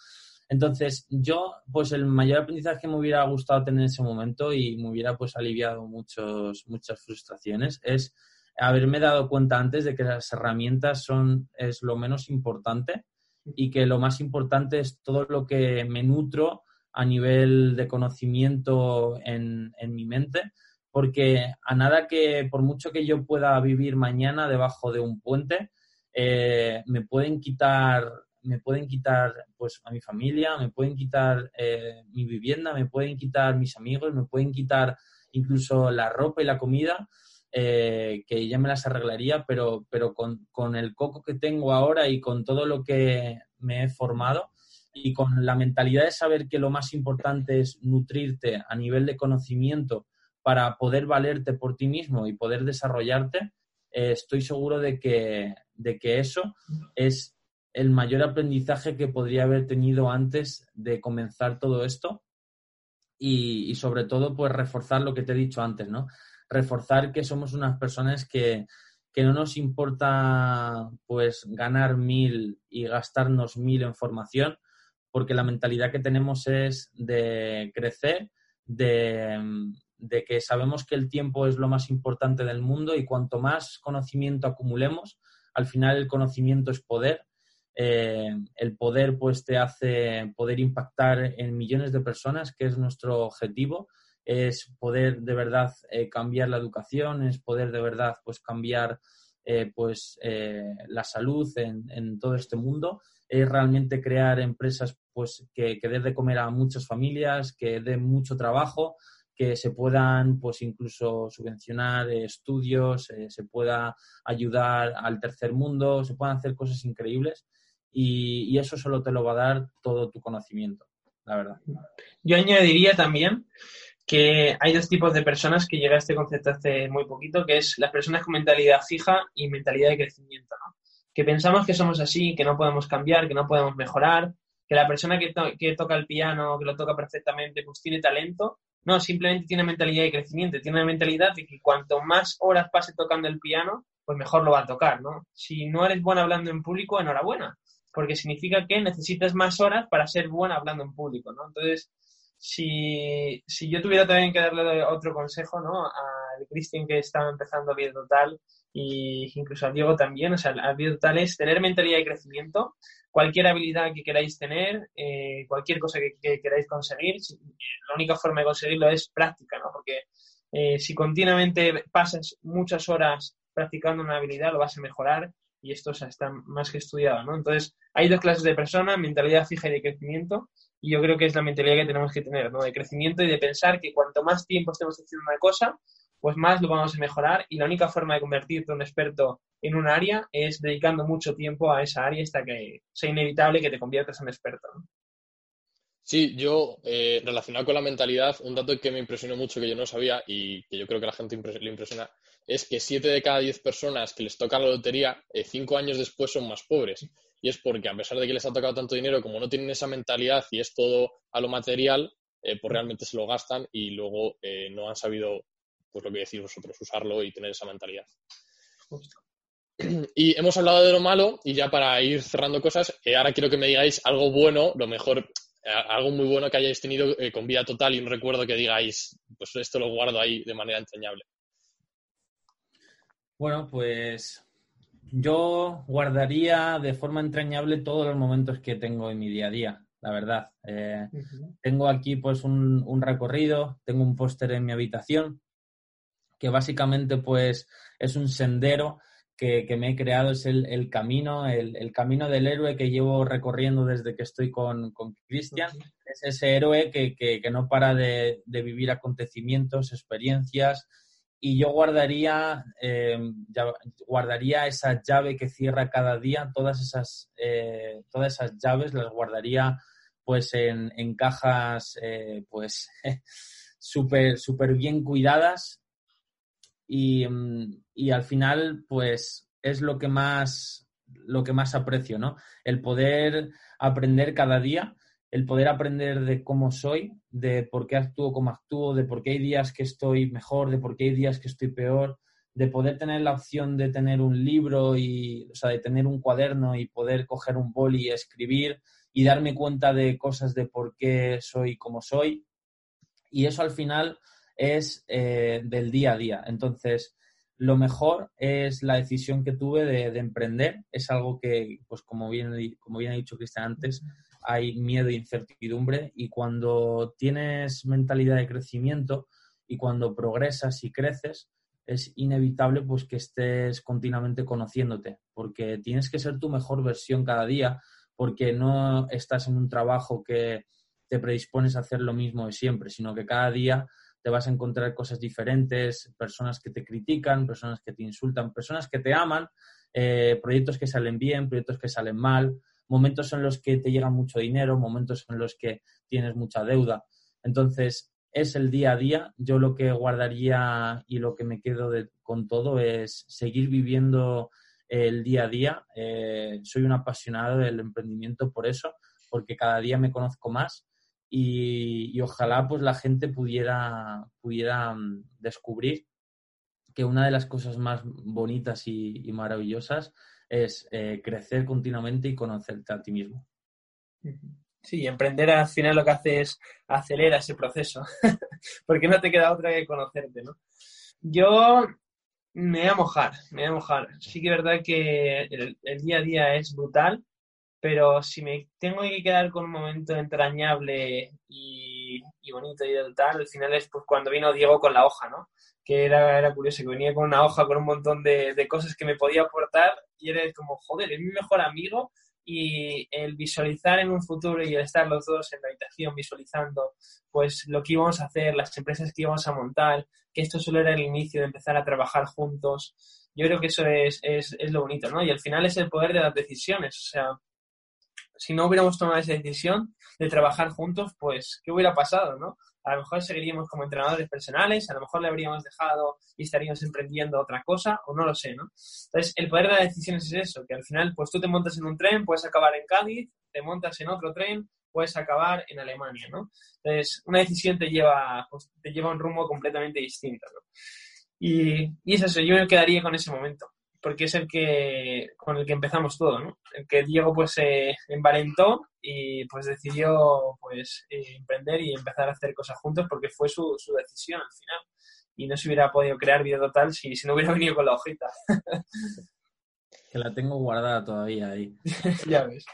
Entonces, yo, pues el mayor aprendizaje que me hubiera gustado tener en ese momento y me hubiera pues aliviado muchos, muchas frustraciones es haberme dado cuenta antes de que las herramientas son es lo menos importante y que lo más importante es todo lo que me nutro a nivel de conocimiento en, mi mente, porque a nada que, por mucho que yo pueda vivir mañana debajo de un puente, eh, me pueden quitar me pueden quitar pues a mi familia, me pueden quitar eh, mi vivienda, me pueden quitar mis amigos, me pueden quitar incluso la ropa y la comida, eh, que ya me las arreglaría, pero, pero con, el coco que tengo ahora y con todo lo que me he formado, y con la mentalidad de saber que lo más importante es nutrirte a nivel de conocimiento para poder valerte por ti mismo y poder desarrollarte, eh, estoy seguro de que, de que eso es el mayor aprendizaje que podría haber tenido antes de comenzar todo esto y, sobre todo pues reforzar lo que te he dicho antes, ¿no? Reforzar que somos unas personas que, que no nos importa pues ganar mil y gastarnos mil en formación, porque la mentalidad que tenemos es de crecer, de, de que sabemos que el tiempo es lo más importante del mundo y cuanto más conocimiento acumulemos, al final el conocimiento es poder. Eh, el poder pues te hace poder impactar en millones de personas, que es nuestro objetivo, es poder de verdad eh, cambiar la educación, es poder de verdad pues cambiar eh, pues la salud en, todo este mundo, es realmente crear empresas pues que, que den de comer a muchas familias, que den mucho trabajo, que se puedan pues incluso subvencionar estudios, eh, se pueda ayudar al tercer mundo, se puedan hacer cosas increíbles y, eso solo te lo va a dar todo tu conocimiento, la verdad. Yo añadiría también que hay dos tipos de personas que llega a este concepto hace muy poquito, que es las personas con mentalidad fija y mentalidad de crecimiento, ¿no? Que pensamos que somos así, que no podemos cambiar, que no podemos mejorar, que la persona que, que toca el piano, que lo toca perfectamente, pues tiene talento, no, simplemente tiene mentalidad de crecimiento, tiene la mentalidad de que cuanto más horas pase tocando el piano, pues mejor lo va a tocar, ¿no? Si no eres bueno hablando en público, enhorabuena, porque significa que necesitas más horas para ser bueno hablando en público, ¿no? Entonces, si, si yo tuviera también que darle otro consejo, ¿no? Al Cristian que estaba empezando Vida Total y incluso a Diego también, o sea, a Vida Total es tener mentalidad de crecimiento, cualquier habilidad que queráis tener, eh, cualquier cosa que, queráis conseguir, la única forma de conseguirlo es práctica, ¿no? Porque eh, si continuamente pasas muchas horas practicando una habilidad, lo vas a mejorar y esto está más que estudiado, ¿no? Entonces, hay dos clases de personas, mentalidad fija y de crecimiento, y yo creo que es la mentalidad que tenemos que tener, ¿no? De crecimiento y de pensar que cuanto más tiempo estemos haciendo una cosa, pues más lo vamos a mejorar y la única forma de convertirte en un experto en un área es dedicando mucho tiempo a esa área hasta que sea inevitable que te conviertas en experto. Sí, yo, eh, relacionado con la mentalidad, un dato que me impresionó mucho, que yo no sabía y que yo creo que a la gente le impresiona, es que 7 de cada 10 personas que les toca la lotería, 5 eh, años después son más pobres. Y es porque, a pesar de que les ha tocado tanto dinero, como no tienen esa mentalidad y es todo a lo material, eh, pues realmente se lo gastan y luego no han sabido pues lo que decís vosotros, usarlo y tener esa mentalidad. [CLEARS THROAT] Y hemos hablado de lo malo y ya para ir cerrando cosas, eh, ahora quiero que me digáis algo bueno, lo mejor, eh, algo muy bueno que hayáis tenido eh, con vida total y un recuerdo que digáis, pues esto lo guardo ahí de manera entrañable. Bueno, pues yo guardaría de forma entrañable todos los momentos que tengo en mi día a día, la verdad. Tengo aquí pues un, un recorrido, tengo un póster en mi habitación que básicamente pues es un sendero que, me he creado, es el, camino, el, camino del héroe que llevo recorriendo desde que estoy con Cristian. Es ese héroe que, no para de, vivir acontecimientos, experiencias, y yo guardaría, eh, guardaría esa llave que cierra cada día, todas esas, eh, todas esas llaves las guardaría pues en, cajas eh, pues [LAUGHS] súper super bien cuidadas Mm, y, al final, pues es lo que más lo que más aprecio, ¿no? El poder aprender cada día, el poder aprender de cómo soy, de por qué actúo como actúo, de por qué hay días que estoy mejor, de por qué hay días que estoy peor, de poder tener la opción de tener un libro y, o sea, de tener un cuaderno y poder coger un boli y escribir y darme cuenta de cosas de por qué soy como soy. Y eso al final es eh, del día a día. Entonces, lo mejor es la decisión que tuve de, emprender. Es algo que, pues como bien, como bien ha dicho Cristian antes, hay miedo e incertidumbre y cuando tienes mentalidad de crecimiento y cuando progresas y creces, es inevitable pues que estés continuamente conociéndote, porque tienes que ser tu mejor versión cada día, porque no estás en un trabajo que te predispones a hacer lo mismo de siempre, sino que cada día te vas a encontrar cosas diferentes, personas que te critican, personas que te insultan, personas que te aman, eh, proyectos que salen bien, proyectos que salen mal, momentos en los que te llega mucho dinero, momentos en los que tienes mucha deuda. Entonces, es el día a día. Yo lo que guardaría y lo que me quedo con todo es seguir viviendo el día a día. Eh, soy un apasionado del emprendimiento por eso, porque cada día me conozco más y, ojalá pues la gente pudiera, pudiera mm, descubrir que una de las cosas más bonitas y, maravillosas es eh, crecer continuamente y conocerte a ti mismo. Sí, emprender al final lo que hace es acelerar ese proceso, [LAUGHS] porque no te queda otra que conocerte, ¿no? Yo me voy a mojar, me voy a mojar. Sí que es verdad que el, día a día es brutal, pero si me tengo que quedar con un momento entrañable y, bonito y tal, al final es pues cuando vino Diego con la hoja, ¿no? Que era, era curioso, que venía con una hoja con un montón de, cosas que me podía aportar y era como, joder, es mi mejor amigo y el visualizar en un futuro y el estar los dos en la habitación visualizando pues lo que íbamos a hacer, las empresas que íbamos a montar, que esto solo era el inicio de empezar a trabajar juntos. Yo creo que eso es, es, es lo bonito, ¿no? Y al final es el poder de las decisiones. O sea, si no hubiéramos tomado esa decisión de trabajar juntos, pues, ¿qué hubiera pasado, no? a lo mejor seguiríamos como entrenadores personales, a lo mejor le habríamos dejado y estaríamos emprendiendo otra cosa, o no lo sé, ¿no? Entonces, el poder de las decisiones es eso, que al final, pues tú te montas en un tren, puedes acabar en Cádiz, te montas en otro tren, puedes acabar en Alemania, ¿no? Entonces, una decisión te lleva, pues, te lleva a un rumbo completamente distinto, ¿no? Y, y es eso, yo me quedaría con ese momento porque es el que con el que empezamos todo, ¿no? El que Diego pues se embarentó y pues decidió pues eh, emprender y empezar a hacer cosas juntos porque fue su, su decisión al final y no se hubiera podido crear Vida Total si, si no hubiera [LAUGHS] venido con la hojita. que la tengo guardada todavía ahí. [LAUGHS] ya ves.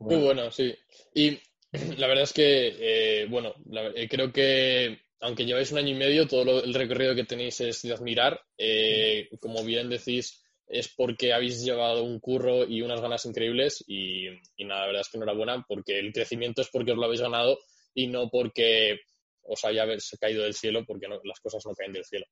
Muy bueno, sí. Y [CLEARS THROAT] la verdad es que, eh, bueno, eh, creo que aunque lleváis un año y medio, todo el recorrido que tenéis es de admirar. Eh, como bien decís, es porque habéis llevado un curro y unas ganas increíbles y, nada, la verdad es que enhorabuena porque el crecimiento es porque os lo habéis ganado y no porque os haya caído del cielo, porque las cosas no caen del cielo.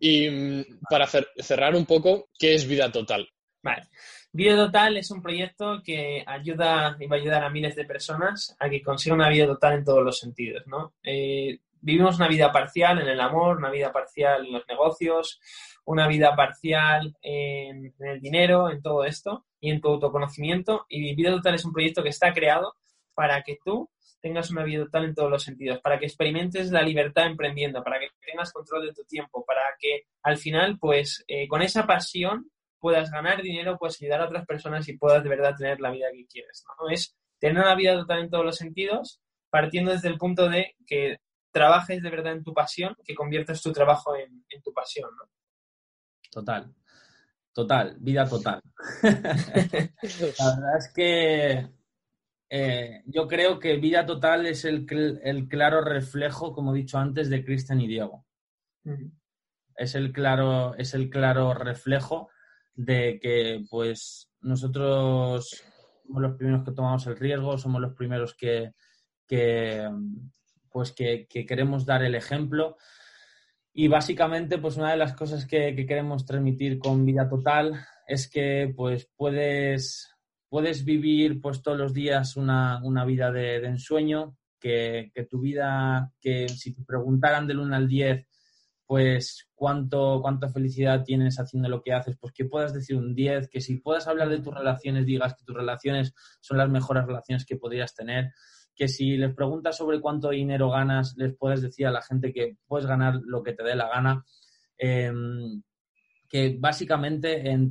Y mm, para cerrar un poco, ¿qué es Vida Total? Vale. Vida Total es un proyecto que ayuda y va a ayudar a miles de personas a que consigan una vida total en todos los sentidos, ¿no? Eh, vivimos una vida parcial en el amor, una vida parcial en los negocios, una vida parcial en, el dinero, en todo esto y en tu autoconocimiento. Y Vida Total es un proyecto que está creado para que tú tengas una vida total en todos los sentidos, para que experimentes la libertad emprendiendo, para que tengas control de tu tiempo, para que al final, pues, eh, con esa pasión puedas ganar dinero, puedas ayudar a otras personas y puedas de verdad tener la vida que quieres. ¿no? Es tener una vida total en todos los sentidos, partiendo desde el punto de que trabajes de verdad en tu pasión, que conviertas tu trabajo en, tu pasión, ¿no? Total. Total, vida total. [LAUGHS] la verdad es que eh, yo creo que vida total es el, claro reflejo, como he dicho antes, de Cristian y Diego. Es el claro, es el claro reflejo de que pues nosotros somos los primeros que tomamos el riesgo, somos los primeros que, que, pues que, queremos dar el ejemplo. Y básicamente, pues una de las cosas que, queremos transmitir con Vida Total es que pues puedes, puedes vivir pues todos los días una, vida de, ensueño, que, tu vida, que si te preguntaran del 1 al 10, pues cuánto, cuánta felicidad tienes haciendo lo que haces, pues que puedas decir un 10, que si puedas hablar de tus relaciones, digas que tus relaciones son las mejores relaciones que podrías tener, que si les preguntas sobre cuánto dinero ganas, les puedes decir a la gente que puedes ganar lo que te dé la gana. Em, que básicamente en, en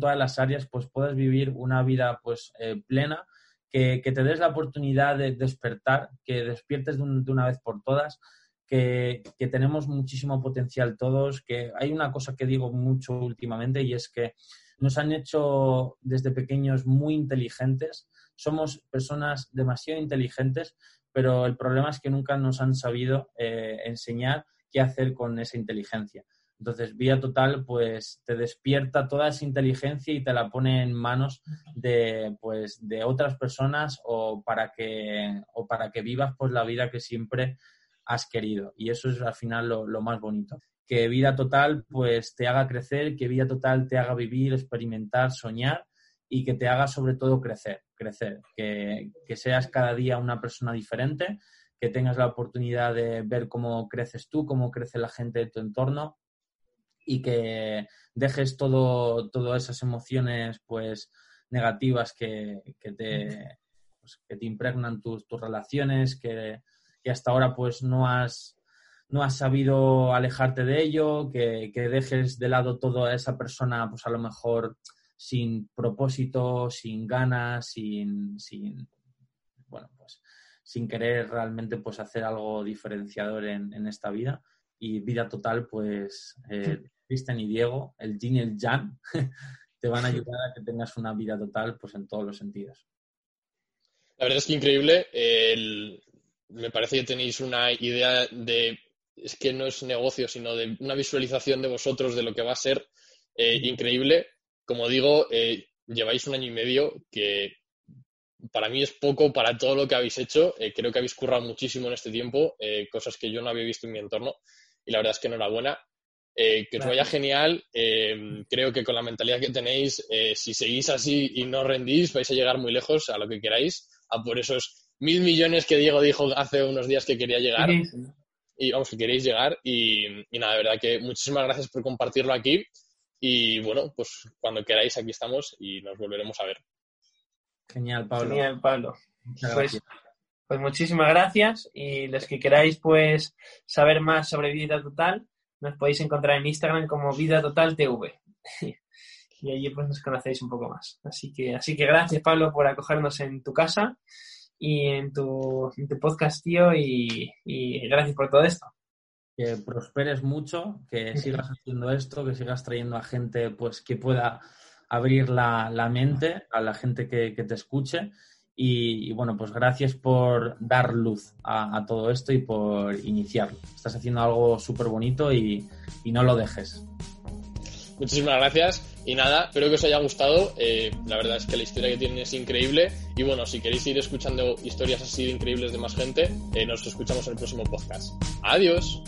todas las áreas pues puedes vivir una vida pues eh, plena, que, te des la oportunidad de despertar, que despiertes de, una vez por todas, que, que, tenemos muchísimo potencial todos, que hay una cosa que digo mucho últimamente y es que nos han hecho desde pequeños muy inteligentes somos personas demasiado inteligentes, pero el problema es que nunca nos han sabido eh, enseñar qué hacer con esa inteligencia. Entonces, Vía Total, pues te despierta toda esa inteligencia y te la pone en manos de, pues, de otras personas o para que, o para que vivas pues, la vida que siempre has querido. Y eso es al final lo, lo más bonito. Que Vida Total pues te haga crecer, que Vida Total te haga vivir, experimentar, soñar y que te haga sobre todo crecer, crecer, que, que seas cada día una persona diferente, que tengas la oportunidad de ver cómo creces tú, cómo crece la gente de tu entorno y que dejes todo, todas esas emociones pues negativas que, que te, pues, que te impregnan tus, tus relaciones, que, que, hasta ahora pues no has, no has sabido alejarte de ello, que, que dejes de lado toda esa persona pues a lo mejor sin propósito, sin ganas, sin, sin bueno, pues sin querer realmente pues hacer algo diferenciador en, en esta vida. Y vida total, pues eh, Cristian y Diego, el Jin y el Jan, [LAUGHS] te van a ayudar a que tengas una vida total pues en todos los sentidos. La verdad es que increíble. El, me parece que tenéis una idea de, es que no es negocio, sino de una visualización de vosotros de lo que va a ser eh, increíble. Como digo, eh, lleváis un año y medio que para mí es poco para todo lo que habéis hecho. Eh, creo que habéis currado muchísimo en este tiempo, eh, cosas que yo no había visto en mi entorno. Y la verdad es que enhorabuena. Eh, que os vaya genial. Eh, creo que con la mentalidad que tenéis, si seguís así y no rendís, vais a llegar muy lejos a lo que queráis, a por esos mil millones que Diego dijo hace unos días que quería llegar. Y vamos, que queréis llegar. Y, y nada, de verdad que muchísimas gracias por compartirlo aquí. Y bueno, pues cuando queráis, aquí estamos y nos volveremos a ver. Genial, Pablo. Genial, Pablo. Pues, pues, muchísimas gracias y los que queráis pues saber más sobre Vida Total, nos podéis encontrar en Instagram como Vida Total TV. [LAUGHS] y allí pues nos conocéis un poco más. Así que, así que gracias, Pablo, por acogernos en tu casa y en tu, en tu podcast, tío, y, y gracias por todo esto que prosperes mucho, que sigas haciendo esto, que sigas trayendo a gente pues que pueda abrir la, la mente a la gente que, que te escuche. Y, y, bueno, pues gracias por dar luz a, a, todo esto y por iniciarlo. Estás haciendo algo súper bonito y, y, no lo dejes. Muchísimas gracias y nada, espero que os haya gustado. Eh, la verdad es que la historia que tienen es increíble y bueno, si queréis ir escuchando historias así de increíbles de más gente, eh, nos escuchamos en el próximo podcast. Adiós.